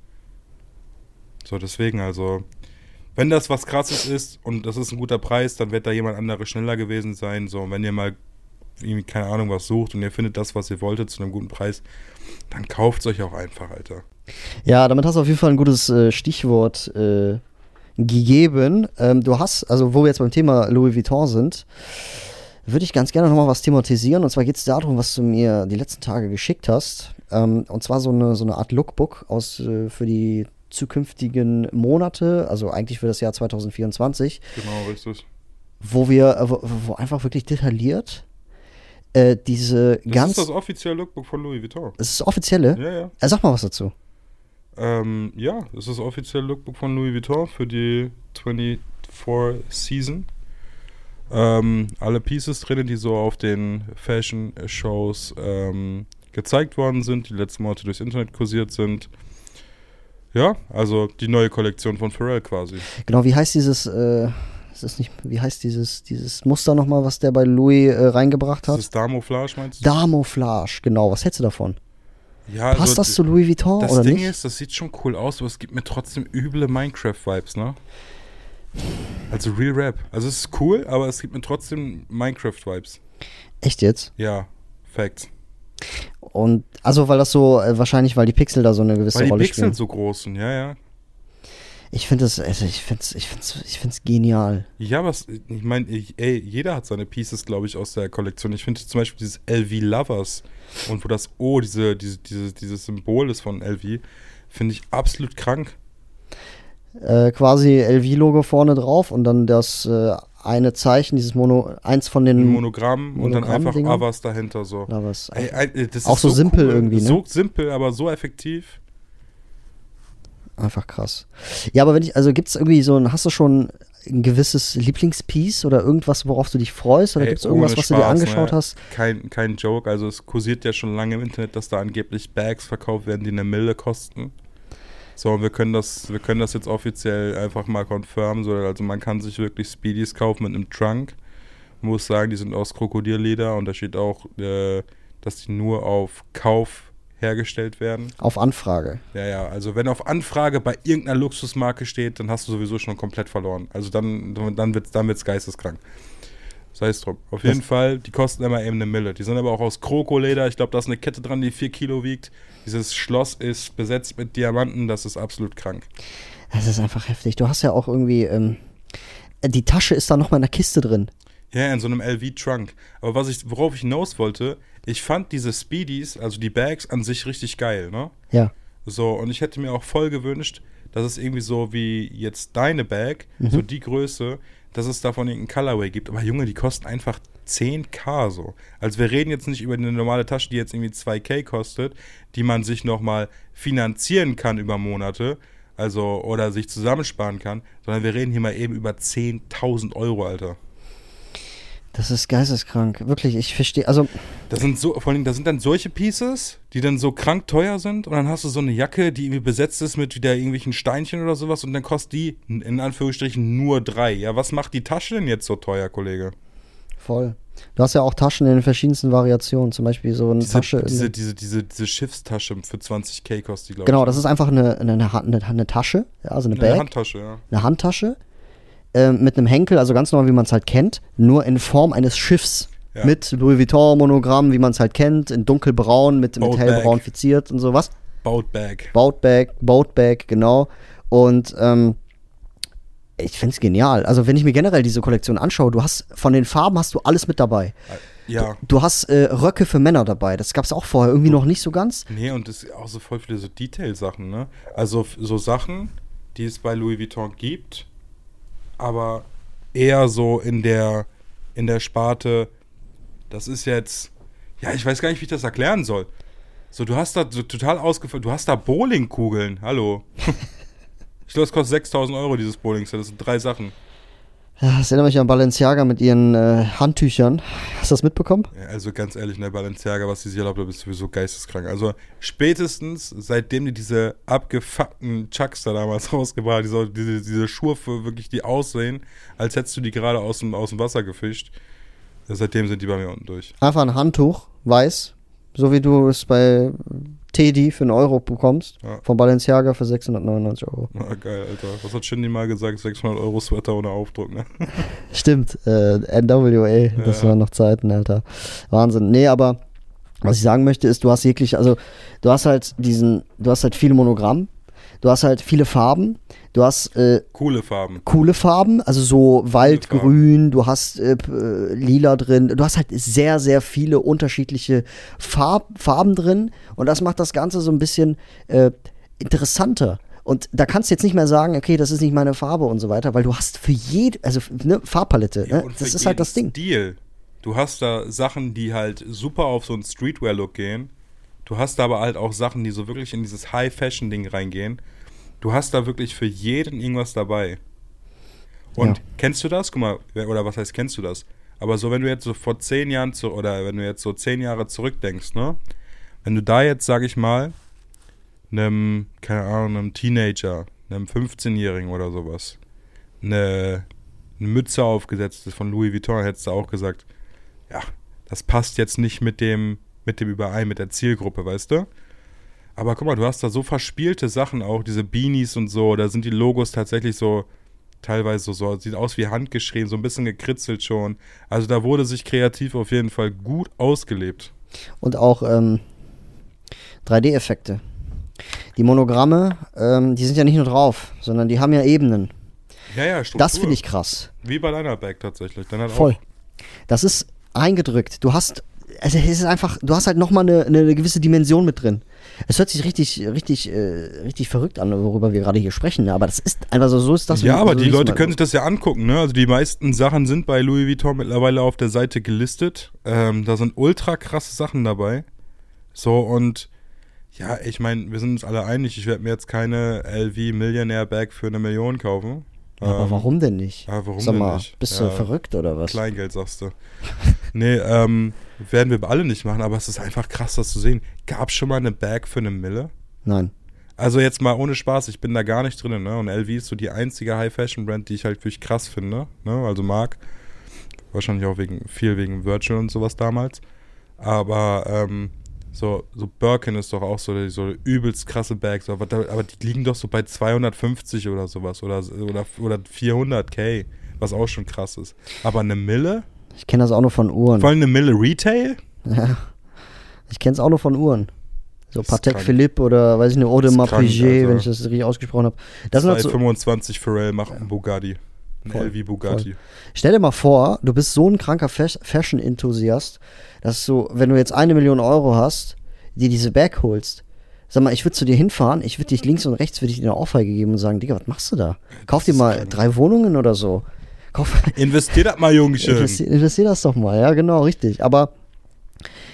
So, deswegen also, wenn das was krasses ist und das ist ein guter Preis, dann wird da jemand anderes schneller gewesen sein. So, und wenn ihr mal, irgendwie, keine Ahnung, was sucht und ihr findet das, was ihr wolltet, zu einem guten Preis, dann kauft es euch auch einfach, Alter. Ja, damit hast du auf jeden Fall ein gutes äh, Stichwort äh, gegeben. Ähm, du hast, also wo wir jetzt beim Thema Louis Vuitton sind, würde ich ganz gerne nochmal was thematisieren. Und zwar geht es darum, was du mir die letzten Tage geschickt hast. Ähm, und zwar so eine, so eine Art Lookbook aus, äh, für die zukünftigen Monate, also eigentlich für das Jahr 2024, Genau, richtig. wo wir, äh, wo, wo einfach wirklich detailliert äh, diese Das ganz. ist das offizielle Lookbook von Louis Vuitton. das ist das offizielle. Ja, ja. Äh, sag mal was dazu. Ähm, ja, das ist das offizielle Lookbook von Louis Vuitton für die 24 Season. Ähm, alle Pieces drin, die so auf den Fashion-Shows ähm, gezeigt worden sind, die letzten Monate durchs Internet kursiert sind. Ja, also die neue Kollektion von Pharrell quasi. Genau, wie heißt dieses, äh, ist das nicht, wie heißt dieses, dieses Muster nochmal, was der bei Louis äh, reingebracht Das hat? ist Damouflage, meinst du? Damouflage, genau. Was hältst du davon? ja, Passt also das zu Louis Vuitton Das oder Ding nicht? ist, das sieht schon cool aus, aber es gibt mir trotzdem üble Minecraft-Vibes, ne? Also Real Rap. Also es ist cool, aber es gibt mir trotzdem Minecraft-Vibes. Echt jetzt? Ja, Facts. Und also weil das so äh, wahrscheinlich, weil die Pixel da so eine gewisse Weil die Rolle Pixel spielen. so groß sind, ja, ja. Ich finde das, also ich finde es, ich find's, ich find's genial. Ja, was, ich meine, ey, jeder hat seine Pieces, glaube ich, aus der Kollektion. Ich finde zum Beispiel dieses LV Lovers und wo das O, diese, diese, diese, dieses Symbol ist von LV, finde ich absolut krank. Äh, quasi LV-Logo vorne drauf und dann das äh, eine Zeichen, dieses Mono, eins von den Ein Monogramm und dann einfach Monogramm-Dinger? Avas dahinter so. Na, was, Ey, das Auch ist so simpel irgendwie, ne? So simpel, aber so effektiv. Einfach krass. Ja, aber wenn ich, also gibt es irgendwie so ein, hast du schon ein gewisses Lieblingspiece oder irgendwas, worauf du dich freust? Oder gibt es irgendwas, was du dir angeschaut ne? hast? Kein, kein Joke, also es kursiert ja schon lange im Internet, dass da angeblich Bags verkauft werden, die eine Mille kosten. So, und wir können das, wir können das jetzt offiziell einfach mal confirmen. So, also man kann sich wirklich Speedies kaufen mit einem Trunk. Man muss sagen, die sind aus Krokodilleder und da steht auch, äh, dass die nur auf Kauf hergestellt werden. Auf Anfrage. Ja, ja, also wenn auf Anfrage bei irgendeiner Luxusmarke steht, dann hast du sowieso schon komplett verloren. Also dann, dann wird es dann wird's geisteskrank. Sei es drum. Auf jeden Fall, die kosten immer eben eine Mille. Die sind aber auch aus Krokoleder. Ich glaube, da ist eine Kette dran, die 4 Kilo wiegt. Dieses Schloss ist besetzt mit Diamanten. Das ist absolut krank. Das ist einfach heftig. Du hast ja auch irgendwie, ähm, die Tasche ist da nochmal in der Kiste drin. Ja, in so einem LV-Trunk. Aber was ich, worauf ich hinaus wollte, ich fand diese Speedies, also die Bags an sich richtig geil, ne? Ja. So, und ich hätte mir auch voll gewünscht, dass es irgendwie so wie jetzt deine Bag, so die Größe, dass es davon irgendeinen Colorway gibt. Aber Junge, die kosten einfach 10k so. Also wir reden jetzt nicht über eine normale Tasche, die jetzt irgendwie 2k kostet, die man sich nochmal finanzieren kann über Monate, also oder sich zusammensparen kann, sondern wir reden hier mal eben über 10.000 Euro, Alter. Das ist geisteskrank. Wirklich, ich verstehe. Also, Das sind so, vor allem, da sind dann solche Pieces, die dann so krank teuer sind und dann hast du so eine Jacke, die irgendwie besetzt ist mit wieder irgendwelchen Steinchen oder sowas und dann kostet die in Anführungsstrichen nur drei. Ja, was macht die Tasche denn jetzt so teuer, Kollege? voll. Du hast ja auch Taschen in den verschiedensten Variationen. Zum Beispiel so eine Diese, Tasche. diese, diese, diese, diese Schiffstasche für 20k kostet die, glaube genau, ich. das ist einfach eine, eine, eine, eine, eine Tasche, ja, also eine Eine Bag, Handtasche, ja. eine Handtasche ähm, mit einem Henkel, also ganz normal, wie man es halt kennt, nur in Form eines Schiffs. Ja. Mit Louis Vuitton-Monogramm, wie man es halt kennt, in dunkelbraun, mit, mit hellbraun bag. fiziert und sowas. Boat Bag. Boatbag, Boatbag, genau. Und ähm, ich finde es genial. Also wenn ich mir generell diese Kollektion anschaue, du hast von den Farben hast du alles mit dabei. Ja. Du hast äh, Röcke für Männer dabei. Das gab es auch vorher irgendwie noch nicht so ganz. Nee, und es ist auch so voll viele so Detail-Sachen, ne? Also so Sachen, die es bei Louis Vuitton gibt, aber eher so in der, in der Sparte, das ist jetzt, ja, ich weiß gar nicht, wie ich das erklären soll. So, du hast da so total ausgefallen, du hast da Bowlingkugeln, hallo. ich glaube, es kostet 6000 Euro, dieses Bowling-Set, das sind drei Sachen. Das erinnert mich an Balenciaga mit ihren äh, Handtüchern. Hast du das mitbekommen? Ja, also ganz ehrlich, ne, Balenciaga, was die sich erlaubt haben, ist sowieso geisteskrank. Also spätestens, seitdem die diese abgefuckten Chucks da damals rausgebracht haben, diese, diese, diese Schuhe für wirklich, die aussehen, als hättest du die gerade aus dem, aus dem Wasser gefischt, seitdem sind die bei mir unten durch. Einfach ein Handtuch, weiß, so wie du es bei Teddy für einen Euro bekommst. Ja. Von Balenciaga für 699 Euro. Na, geil, Alter. Was hat Shindy mal gesagt? 600 Euro Sweater ohne Aufdruck, ne? Stimmt, äh, NWA, das Ja. waren noch Zeiten, Alter. Wahnsinn. Nee, aber was ich sagen möchte, ist, du hast wirklich, also du hast halt diesen, du hast halt viele Monogramm, du hast halt viele Farben, du hast äh, Coole Farben. coole Farben, also so Waldgrün, du hast äh, äh, Lila drin, du hast halt sehr, sehr viele unterschiedliche Farb, Farben drin und das macht das Ganze so ein bisschen äh, interessanter. Und da kannst du jetzt nicht mehr sagen, okay, das ist nicht meine Farbe und so weiter, weil du hast für jede, also ne, Farbpalette, Ja, ne? das ist halt das Ding. Stil. Du hast da Sachen, die halt super auf so einen Streetwear-Look gehen. Du hast da aber halt auch Sachen, die so wirklich in dieses High-Fashion-Ding reingehen. Du hast da wirklich für jeden irgendwas dabei. Und Ja. kennst du das? Guck mal, oder was heißt kennst du das? Aber so, wenn du jetzt so vor zehn Jahren zu, oder wenn du jetzt so zehn Jahre zurückdenkst, ne? Wenn du da jetzt, sag ich mal, einem, keine Ahnung, einem Teenager, einem 15-Jährigen oder sowas, eine, eine Mütze aufgesetzt ist von Louis Vuitton, hättest du auch gesagt, ja, das passt jetzt nicht mit dem, mit dem überein, mit der Zielgruppe, weißt du? Aber guck mal, du hast da so verspielte Sachen auch, diese Beanies und so, da sind die Logos tatsächlich so teilweise so, so sieht aus wie handgeschrieben, so ein bisschen gekritzelt schon. Also da wurde sich kreativ auf jeden Fall gut ausgelebt. Und auch ähm, 3D-Effekte. Die Monogramme, ähm, die sind ja nicht nur drauf, sondern die haben ja Ebenen. Ja, ja, Struktur. Das finde ich krass. Wie bei deiner Bag tatsächlich. Voll. Auch, Das ist eingedrückt. Du hast, also es ist einfach, du hast halt nochmal eine, eine gewisse Dimension mit drin. Es hört sich richtig, richtig, äh, richtig verrückt an, worüber wir gerade hier sprechen, ne? aber das ist einfach so, so ist das. ja, so aber ist die es Leute können sich das ja angucken, ne? Also die meisten Sachen sind bei Louis Vuitton mittlerweile auf der Seite gelistet. Ähm, da sind ultra krasse Sachen dabei. So und ja, ich meine, wir sind uns alle einig, ich werde mir jetzt keine LV Millionaire Bag für eine Million kaufen. Aber Ähm, warum denn nicht? Ja, warum Sag denn mal, nicht? bist Ja. du verrückt oder was? Kleingeld, sagst du. nee, ähm, werden wir alle nicht machen, aber es ist einfach krass, das zu sehen. Gab schon mal eine Bag für eine Mille? Nein. Also jetzt mal ohne Spaß, ich bin da gar nicht drin, ne? Und LV ist so die einzige High-Fashion-Brand, die ich halt wirklich krass finde, ne? Also mag. Wahrscheinlich auch wegen, viel wegen Virtual und sowas damals. Aber, ähm, so, so Birkin ist doch auch so, so übelst krasse Bags, aber, aber die liegen doch so bei 250 oder sowas oder, oder, oder 400k, was auch schon krass ist. Aber eine Mille? Ich kenne das auch nur von Uhren. Vor allem eine Mille Retail? Ja. Ich kenne es auch nur von Uhren. So Das Patek. Philippe oder weiß ich nicht, Audemars Piguet, Alter. wenn ich das richtig ausgesprochen habe. Das halt so, 225 Pharrell macht einen Bugatti. Ein Voll, LV Bugatti. Stell dir mal vor, du bist so ein kranker Fas- Dass du, wenn du jetzt eine Million Euro hast, dir diese Bag holst. Sag mal, ich würde zu dir hinfahren, ich würde dich links und rechts, würde ich dir eine Ohrfeige geben und sagen, Digga, was machst du da? Kauf dir mal drei Wohnungen oder so. Kauf, Investier das mal, Jungchen. investier, investier das doch mal, ja, genau, richtig. Aber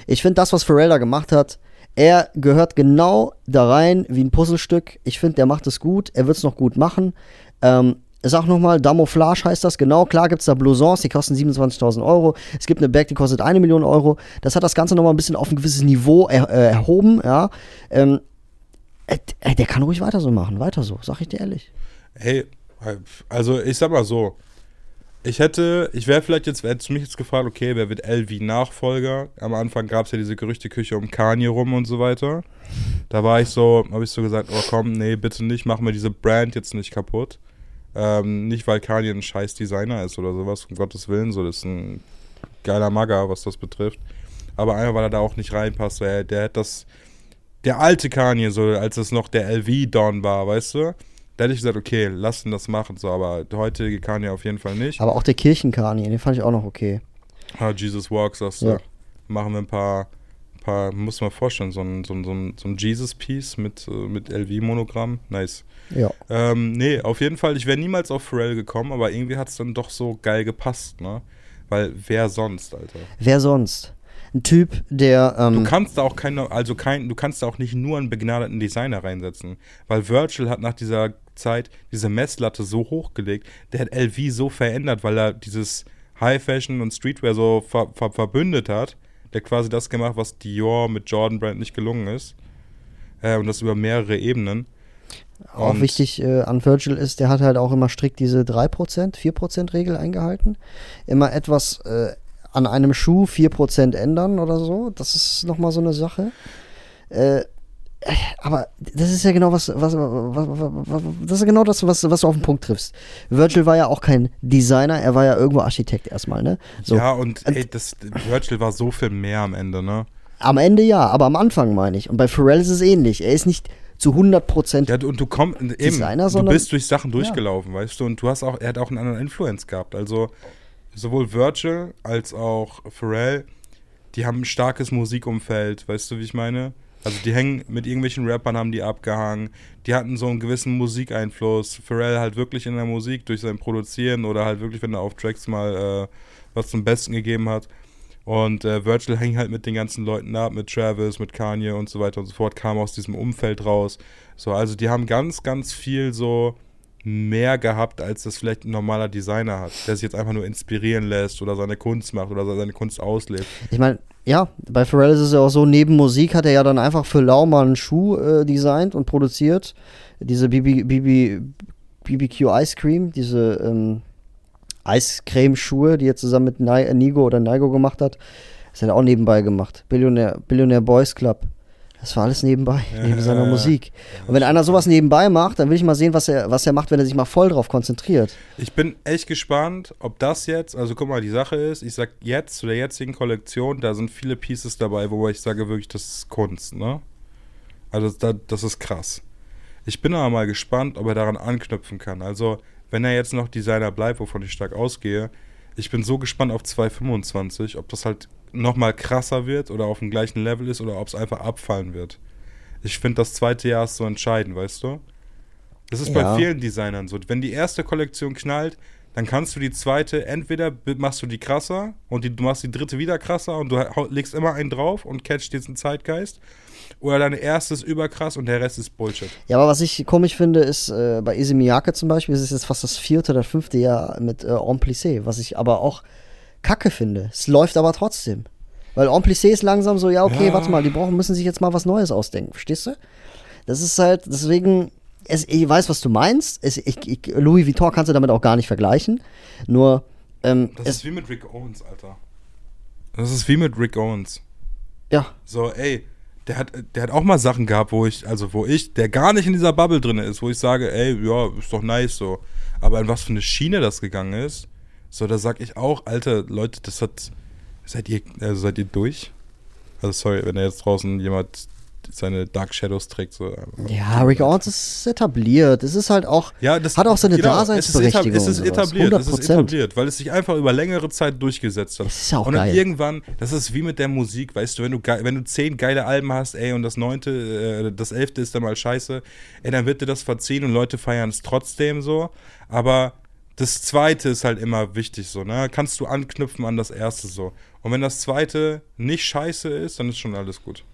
ich finde das, was Pharrell da gemacht hat, er gehört genau da rein wie ein Puzzlestück. Ich finde, der macht es gut, er wird es noch gut machen. Ähm, sag nochmal, Damouflage heißt das, genau. Klar gibt es da Blousons, die kosten 27.000 Euro. Es gibt eine Bag, die kostet eine Million Euro. Das hat das Ganze nochmal ein bisschen auf ein gewisses Niveau er, äh, erhoben, ja. Ähm, äh, der kann ruhig weiter so machen, weiter so, sag ich dir ehrlich. Hey, also ich sag mal so, ich hätte, ich wäre vielleicht jetzt, hättest du mich jetzt gefragt, okay, wer wird LV Nachfolger? Am Anfang gab es ja diese Gerüchteküche um Kanye rum und so weiter. Da war ich so, habe ich so gesagt, oh komm, nee, bitte nicht, mach mir diese Brand jetzt nicht kaputt. Ähm, nicht, weil Kanye ein scheiß Designer ist oder sowas, um Gottes Willen, so, das ist ein geiler Magger, was das betrifft. Aber einfach, weil er da auch nicht reinpasst, der, der hat das, der alte Kanye, so, als es noch der LV-Don war, weißt du? Da hätte ich gesagt, okay, lass ihn das machen, so, aber der heutige Kanye auf jeden Fall nicht. Aber auch der Kirchen-Kanye, den fand ich auch noch okay. Ah, Jesus Walks, sagst du. Ja. Machen wir ein paar, paar muss man vorstellen, so ein, so ein, so ein, so ein Jesus-Piece mit, äh, mit LV-Monogramm. Nice. Ja. Ähm, nee, auf jeden Fall, ich wäre niemals auf Pharrell gekommen, aber irgendwie hat es dann doch so geil gepasst, ne? Weil wer sonst, Alter? Wer sonst? Ein Typ, der. Ähm du kannst da auch keine, also kein, du kannst da auch nicht nur einen begnadeten Designer reinsetzen. Weil Virgil hat nach dieser Zeit diese Messlatte so hochgelegt, der hat LV so verändert, weil er dieses High Fashion und Streetwear so ver ver verbündet hat. Der quasi das gemacht, was Dior mit Jordan Brand nicht gelungen ist. Äh, und das über mehrere Ebenen. Auch und wichtig äh, an Virgil ist, der hat halt auch immer strikt diese 3%, 4% Regel eingehalten. Immer etwas äh, an einem Schuh 4% ändern oder so. Das ist nochmal so eine Sache. Äh, aber das ist ja genau was, was, was, was, das ist genau das, was, was du auf den Punkt triffst. Virgil war ja auch kein Designer, er war ja irgendwo Architekt erstmal, ne? So. Ja, und ey, das, Virgil war so viel mehr am Ende, ne? Am Ende ja, aber am Anfang meine ich. Und bei Pharrell ist es ähnlich. Er ist nicht zu 100 Prozent ja, und du kommst eben, Designer, du bist durch Sachen durchgelaufen, ja. weißt du, und du hast auch, er hat auch einen anderen Influence gehabt. Also sowohl Virgil als auch Pharrell, die haben ein starkes Musikumfeld, weißt du, wie ich meine? Also die hängen mit irgendwelchen Rappern, haben die abgehangen. Die hatten so einen gewissen Musikeinfluss. Pharrell halt wirklich in der Musik durch sein Produzieren oder halt wirklich, wenn er auf Tracks mal äh, was zum Besten gegeben hat. Und äh, Virgil hängt halt mit den ganzen Leuten ab, mit Travis, mit Kanye und so weiter und so fort, kam aus diesem Umfeld raus. So, also die haben ganz, ganz viel so mehr gehabt, als das vielleicht ein normaler Designer hat, der sich jetzt einfach nur inspirieren lässt oder seine Kunst macht oder seine Kunst auslebt. Ich meine, ja, bei Pharrell ist es ja auch so, neben Musik hat er ja dann einfach für Lau mal einen Schuh äh, designt und produziert. Diese BB, BB, BBQ Ice Cream, diese ähm, Eiscreme-Schuhe, die er zusammen mit Nigo oder Nigo gemacht hat. Das hat er auch nebenbei gemacht. Billionaire, Billionaire Boys Club. Das war alles nebenbei, ja, neben seiner Musik. Und wenn einer sowas nebenbei macht, dann will ich mal sehen, was er, was er macht, wenn er sich mal voll drauf konzentriert. Ich bin echt gespannt, ob das jetzt, also guck mal, die Sache ist, ich sag jetzt zu der jetzigen Kollektion, da sind viele Pieces dabei, wo ich sage wirklich, das ist Kunst, ne? Also das, das ist krass. Ich bin aber mal gespannt, ob er daran anknüpfen kann. Also, wenn er jetzt noch Designer bleibt, wovon ich stark ausgehe, ich bin so gespannt auf 225, ob das halt nochmal krasser wird oder auf dem gleichen Level ist oder ob es einfach abfallen wird. Ich finde, das zweite Jahr ist so entscheidend, weißt du? Das ist ja. bei vielen Designern so. Wenn die erste Kollektion knallt, dann kannst du die zweite, entweder machst du die krasser und die, du machst die dritte wieder krasser und du legst immer einen drauf und catchst diesen Zeitgeist. Oder dein erstes überkrass und der Rest ist Bullshit. Ja, aber was ich komisch finde, ist äh, bei Isi Miyake zum Beispiel, ist es jetzt fast das vierte oder fünfte Jahr mit äh, En Plissé, was ich aber auch kacke finde. Es läuft aber trotzdem. Weil En Plissé ist langsam so, ja, okay, ja. warte mal, die brauchen, müssen sich jetzt mal was Neues ausdenken, verstehst du? Das ist halt, deswegen, es, ich weiß, was du meinst. Es, ich, ich, Louis Vuitton kannst du damit auch gar nicht vergleichen. Nur, ähm, Das ist wie mit Rick Owens, Alter. Das ist wie mit Rick Owens. Ja. So, ey, der hat, der hat auch mal Sachen gehabt, wo ich, also wo ich, der gar nicht in dieser Bubble drin ist, wo ich sage, ey, ja, ist doch nice so. Aber in was für eine Schiene das gegangen ist, so, da sag ich auch, Alter, Leute, das hat. Seid ihr, also seid ihr durch? Also sorry, wenn da jetzt draußen jemand seine Dark Shadows trägt. So. Ja, Rick Owens ist etabliert. Es ist halt auch, ja, das, hat auch seine genau, Daseinsberechtigung. Es ist, etabliert, es ist etabliert, weil es sich einfach über längere Zeit durchgesetzt hat. Das ist ja auch und dann geil. irgendwann, das ist wie mit der Musik, weißt du, wenn du, wenn du zehn geile Alben hast, ey, und das neunte, äh, das elfte ist dann mal scheiße, ey, dann wird dir das verziehen und Leute feiern es trotzdem so, aber das zweite ist halt immer wichtig so, ne? Kannst du anknüpfen an das erste so. Und wenn das zweite nicht scheiße ist, dann ist schon alles gut.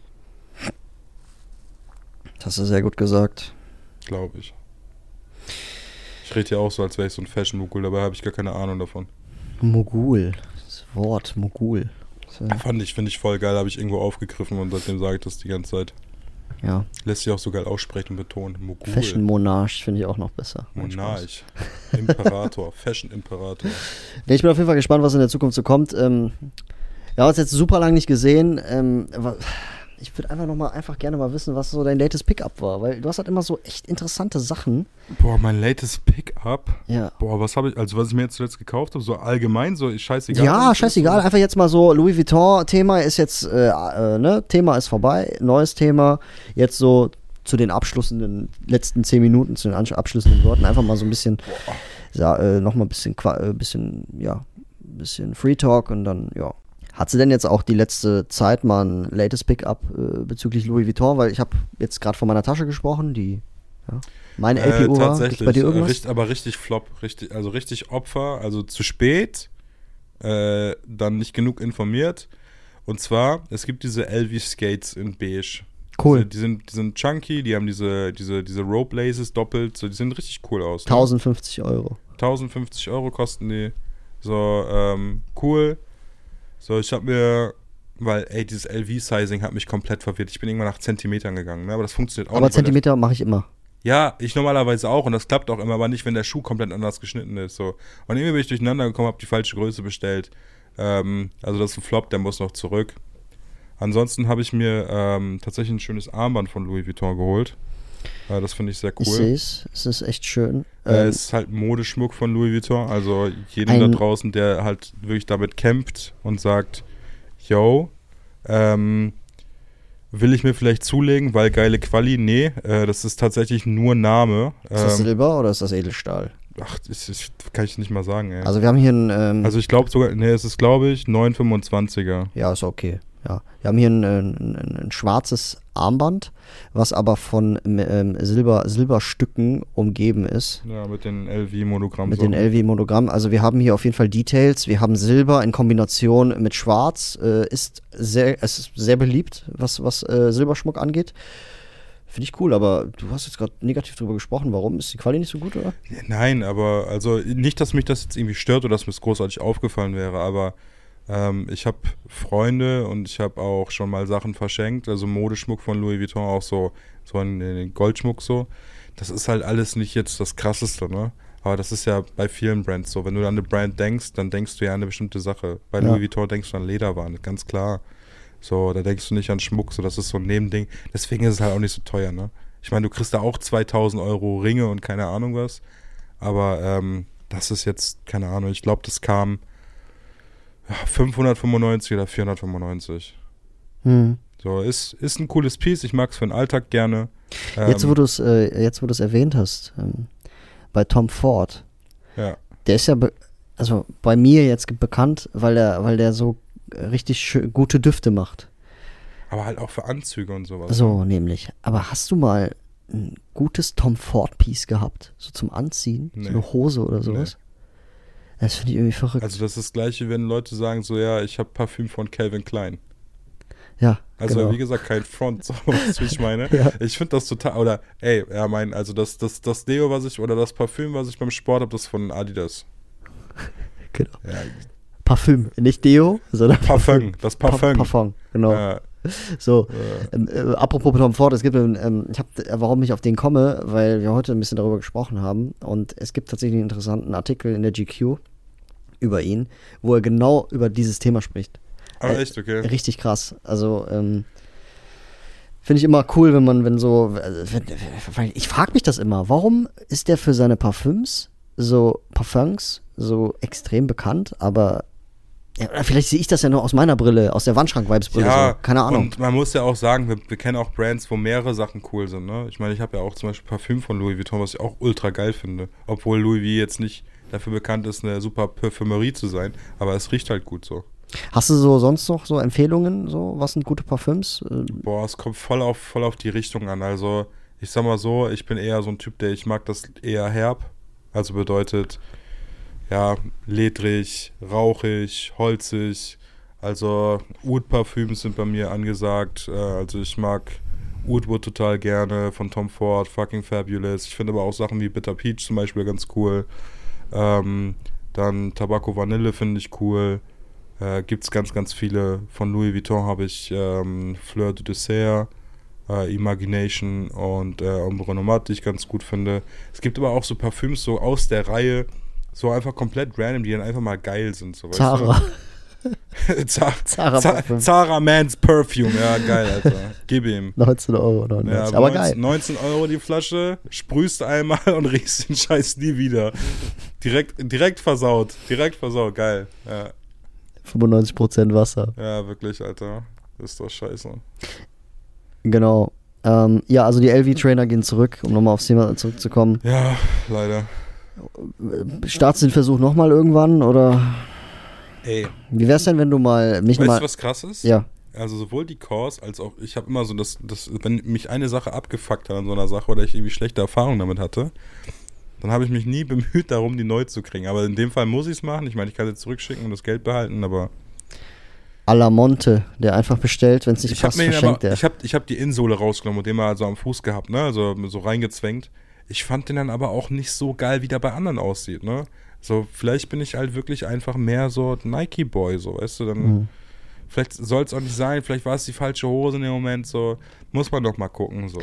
Das hast du sehr gut gesagt. Glaube ich. Ich rede ja auch so, als wäre ich so ein Fashion-Mogul, dabei habe ich gar keine Ahnung davon. Mogul. Das Wort, Mogul. So, Fand ich, finde ich voll geil, habe ich irgendwo aufgegriffen und seitdem sage ich das die ganze Zeit. Ja. Lässt sich auch so geil aussprechen, betonen. Mogul. Fashion Monarch finde ich auch noch besser. Monarch. Imperator. Fashion-Imperator. Nee, ich bin auf jeden Fall gespannt, was in der Zukunft so kommt. Ähm, wir haben uns jetzt super lange nicht gesehen. Ähm, ich würde einfach noch mal einfach gerne mal wissen, was so dein latest Pickup war, weil du hast halt immer so echt interessante Sachen. Boah, mein latest Pickup. Ja. Boah, was habe ich, also was ich mir jetzt zuletzt gekauft habe, so allgemein, so scheißegal. Ja, scheißegal. Einfach jetzt mal so Louis Vuitton-Thema ist jetzt, äh, äh, ne, Thema ist vorbei, neues Thema. Jetzt so zu den abschließenden letzten zehn Minuten, zu den abschließenden Worten einfach mal so ein bisschen, ja, äh, noch mal ein bisschen, äh, bisschen, ja, ein bisschen Free Talk und dann, ja. Hat sie denn jetzt auch die letzte Zeit mal ein latest Pickup äh, bezüglich Louis Vuitton? Weil ich habe jetzt gerade von meiner Tasche gesprochen, die, ja, meine Äh, LPO war. tatsächlich, bei dir äh, irgendwas? richt- aber richtig flop, richtig, also richtig Opfer, also zu spät, äh, dann nicht genug informiert. Und zwar, es gibt diese LV Skates in beige. Cool. Die, sind, die sind chunky, die haben diese, diese, diese Rope Laces doppelt, so, die sehen richtig cool aus. Ne? 1050 Euro. 1050 Euro kosten die. So, ähm, cool. So, ich habe mir, weil, ey, dieses LV-Sizing hat mich komplett verwirrt. Ich bin irgendwann nach Zentimetern gegangen, ne? aber das funktioniert auch Aber nicht. der- Zentimeter mache ich immer. ja, ich normalerweise auch und das klappt auch immer, aber nicht, wenn der Schuh komplett anders geschnitten ist. So. Und irgendwie bin ich durcheinander gekommen, habe die falsche Größe bestellt. Ähm, also das ist ein Flop, der muss noch zurück. Ansonsten habe ich mir ähm, tatsächlich ein schönes Armband von Louis Vuitton geholt. Äh, das finde ich sehr Ich cool. sehe es. Es ist echt schön. Äh, Ähm, es ist halt Modeschmuck von Louis Vuitton. Also jedem da draußen, der halt wirklich damit kämpft und sagt, yo, ähm, will ich mir vielleicht zulegen, weil geile Quali? Nee, äh, das ist tatsächlich nur Name. ist das Ähm, Silber oder ist das Edelstahl? ach, das, das kann ich nicht mal sagen, ey. Also wir haben hier ein, ähm, Also ich glaube sogar, nee, es ist glaube ich 925er. ja, ist okay. Ja, wir haben hier ein, ein, ein, ein schwarzes Armband, was aber von ähm, Silber, Silberstücken umgeben ist. Ja, mit den LV-Monogrammen. Mit den LV-Monogramm. Also wir haben hier auf jeden Fall Details. Wir haben Silber in Kombination mit Schwarz. Äh, ist sehr, es ist sehr beliebt, was, was äh, Silberschmuck angeht. Finde ich cool, aber du hast jetzt gerade negativ drüber gesprochen. Warum? Ist die Quali nicht so gut, oder? Nein, aber also nicht, dass mich das jetzt irgendwie stört oder dass mir es großartig aufgefallen wäre, aber ähm, ich habe Freunde und ich habe auch schon mal Sachen verschenkt, also Modeschmuck von Louis Vuitton, auch so, so ein äh, Goldschmuck so. Das ist halt alles nicht jetzt das krasseste, ne? Aber das ist ja bei vielen Brands so. Wenn du an eine Brand denkst, dann denkst du ja an eine bestimmte Sache. Bei Ja. Louis Vuitton denkst du an Lederwaren, ganz klar. So, da denkst du nicht an Schmuck, so das ist so ein Nebending. Deswegen ist es halt auch nicht so teuer, ne? Ich meine, du kriegst da auch 2000 Euro Ringe und keine Ahnung was. Aber ähm, das ist jetzt, keine Ahnung, ich glaube, das kam ja, 595 oder 495. Hm. So, ist, ist ein cooles Piece, ich mag es für den Alltag gerne. Jetzt, Ähm, wo du es äh, jetzt, wo du es erwähnt hast, ähm, bei Tom Ford, Ja, der ist ja, also bei mir jetzt bekannt, weil der, weil der so äh, richtig gute Düfte macht. aber halt auch für Anzüge und sowas. So nämlich. Aber hast du mal ein gutes Tom Ford Piece gehabt, so zum Anziehen, Nee. so eine Hose oder sowas? Das finde ich irgendwie verrückt. Also das ist das gleiche, wenn Leute sagen so, ja, ich habe Parfüm von Calvin Klein. ja, Also genau. wie gesagt, kein Front, so was ich meine. Ja. Ich finde das total, oder ey, ja mein, also das, das, das Deo, was ich, oder das Parfüm, was ich beim Sport habe, das ist von Adidas. genau. Ja, Parfüm, nicht Deo, sondern Parfum, das Pa- Parfum. Parfum, genau. Äh, So, äh, ähm, äh, apropos Tom Ford, es gibt, einen, ähm, ich habe, warum ich auf den komme, weil wir heute ein bisschen darüber gesprochen haben und es gibt tatsächlich einen interessanten Artikel in der GQ über ihn, wo er genau über dieses Thema spricht. aber Äh, echt, okay. Richtig krass. Also, ähm, finde ich immer cool, wenn man, wenn so, äh, wenn, ich frage mich das immer, warum ist der für seine Parfüms so, Parfums so extrem bekannt, aber ja, vielleicht sehe ich das ja nur aus meiner Brille, aus der Wandschrank-Vibes-Brille. Ja, so. Keine Ahnung. Und man muss ja auch sagen, wir, wir kennen auch Brands, wo mehrere Sachen cool sind. Ne? Ich meine, ich habe ja auch zum Beispiel Parfüm von Louis Vuitton, was ich auch ultra geil finde. Obwohl Louis V jetzt nicht dafür bekannt ist, eine super Parfümerie zu sein. Aber es riecht halt gut so. Hast du so sonst noch so Empfehlungen, so was sind gute Parfüms? Äh, Boah, es kommt voll auf, voll auf die Richtung an. Also, ich sag mal so, ich bin eher so ein Typ, der ich mag das eher herb. Also bedeutet, ja, ledrig, rauchig, holzig. Also, Oud-Parfüms sind bei mir angesagt. Äh, also, ich mag Woodwood total gerne von Tom Ford, fucking fabulous. Ich finde aber auch Sachen wie Bitter Peach zum Beispiel ganz cool. Ähm, dann Tabacco Vanille finde ich cool. Äh, Gibt es ganz, ganz viele. Von Louis Vuitton habe ich ähm, Fleur de Dessert, äh, Imagination und äh, Ombre Nomade, die ich ganz gut finde. Es gibt aber auch so Parfüms so aus der Reihe, so einfach komplett random, die dann einfach mal geil sind. So, weißt du? Zara. Zara, Zara Zara. Zara Man's Perfume, ja geil, Alter. Gib ihm. 19 Euro. Ja, 99. aber 19, geil. 19 Euro die Flasche, sprühst einmal und riechst den Scheiß nie wieder. Direkt, direkt versaut, direkt versaut, geil. Ja, 95% Wasser. ja wirklich, Alter. Das ist doch scheiße. Genau. Ähm, ja, also die LV-Trainer gehen zurück, um nochmal aufs Thema zurückzukommen. Ja, leider. Startest du den Versuch nochmal irgendwann oder Ey, wie wär's denn, wenn du mal mich weißt mal. du, was krass ist? Ja. Also sowohl die Cores als auch, ich habe immer so, das, das, wenn mich eine Sache abgefuckt hat an so einer Sache oder ich irgendwie schlechte Erfahrungen damit hatte, dann habe ich mich nie bemüht darum, die neu zu kriegen. Aber in dem Fall muss ich es machen. Ich meine, ich kann sie zurückschicken und das Geld behalten, aber Alamonte, der einfach bestellt, wenn es nicht ich passt, verschenkt aber, er. ich habe ich hab die Innensohle rausgenommen und den mal so am Fuß gehabt, ne? Also so reingezwängt. Ich fand den dann aber auch nicht so geil, wie der bei anderen aussieht, ne? So, vielleicht bin ich halt wirklich einfach mehr so Nike-Boy, so, weißt du, dann. Mhm. Vielleicht soll es auch nicht sein, vielleicht war es die falsche Hose in dem Moment, so. Muss man doch mal gucken, so.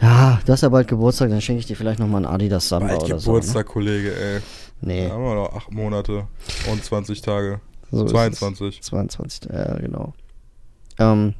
Ja, du hast ja bald Geburtstag, dann schenke ich dir vielleicht nochmal einen Adidas Samba Bald oder so. Geburtstag, Kollege, ey. Ne? Nee, Da haben wir noch acht Monate und 20 Tage. so ist 22. Es. 22, ja, genau. Ähm,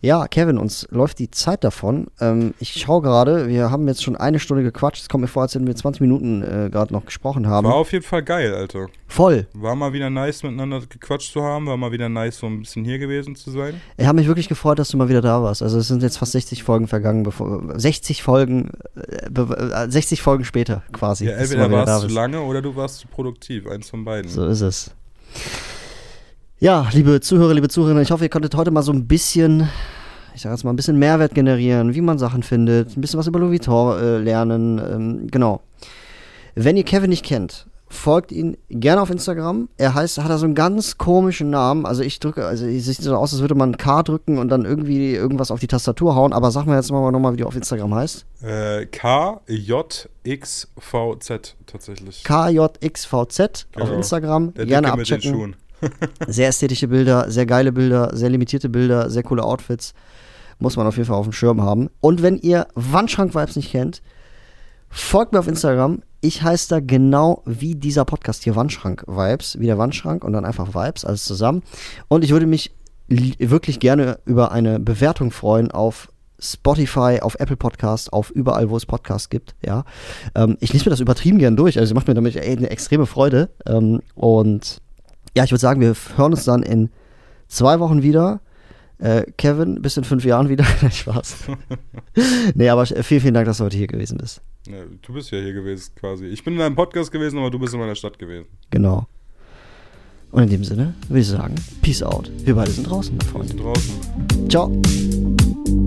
ja, Kevin, uns läuft die Zeit davon. Ähm, ich schaue gerade, wir haben jetzt schon eine Stunde gequatscht. Es kommt mir vor, als wenn wir 20 Minuten äh, gerade noch gesprochen haben. War auf jeden Fall geil, Alter. Voll. War mal wieder nice, miteinander gequatscht zu haben. War mal wieder nice, so ein bisschen hier gewesen zu sein. Ich habe mich wirklich gefreut, dass du mal wieder da warst. Also es sind jetzt fast 60 Folgen vergangen, bevor 60 Folgen, äh, be- äh, 60 Folgen später quasi. Ja, entweder warst du lange oder du warst zu produktiv. Eins von beiden. So ist es. Ja, liebe Zuhörer, liebe Zuhörerinnen, ich hoffe, ihr konntet heute mal so ein bisschen, ich sage jetzt mal, ein bisschen Mehrwert generieren, wie man Sachen findet, ein bisschen was über Louis Vuitton äh, lernen. Ähm, genau. Wenn ihr Kevin nicht kennt, folgt ihn gerne auf Instagram. Er heißt, hat er so einen ganz komischen Namen. Also ich drücke, also es sieht so aus, als würde man K drücken und dann irgendwie irgendwas auf die Tastatur hauen. Aber sag mir jetzt mal nochmal, wie du auf Instagram heißt. Äh, KJXVZ tatsächlich. KJXVZ auf Genau. Instagram. Der gerne Dicke mit den abchecken. Schuhen. Sehr ästhetische Bilder, sehr geile Bilder, sehr limitierte Bilder, sehr coole Outfits. Muss man auf jeden Fall auf dem Schirm haben. Und wenn ihr Wandschrank-Vibes nicht kennt, folgt mir auf Instagram. Ich heiße da genau wie dieser Podcast hier Wandschrank-Vibes. Wie der Wandschrank und dann einfach Vibes, alles zusammen. Und ich würde mich li- wirklich gerne über eine Bewertung freuen auf Spotify, auf Apple Podcast, auf überall, wo es Podcasts gibt. Ja, ähm, ich lese mir das übertrieben gern durch. Also macht mir damit eine extreme Freude. Ähm, und ja, ich würde sagen, wir hören uns dann in zwei Wochen wieder. Äh, Kevin, bis in fünf Jahren wieder. Nein, Spaß. nee, aber vielen, vielen Dank, dass du heute hier gewesen bist. Ja, du bist ja hier gewesen quasi. Ich bin in deinem Podcast gewesen, aber du bist in meiner Stadt gewesen. Genau. Und in dem Sinne würde ich sagen, Peace out. Wir beide sind draußen, mein Wir sind draußen. Ciao.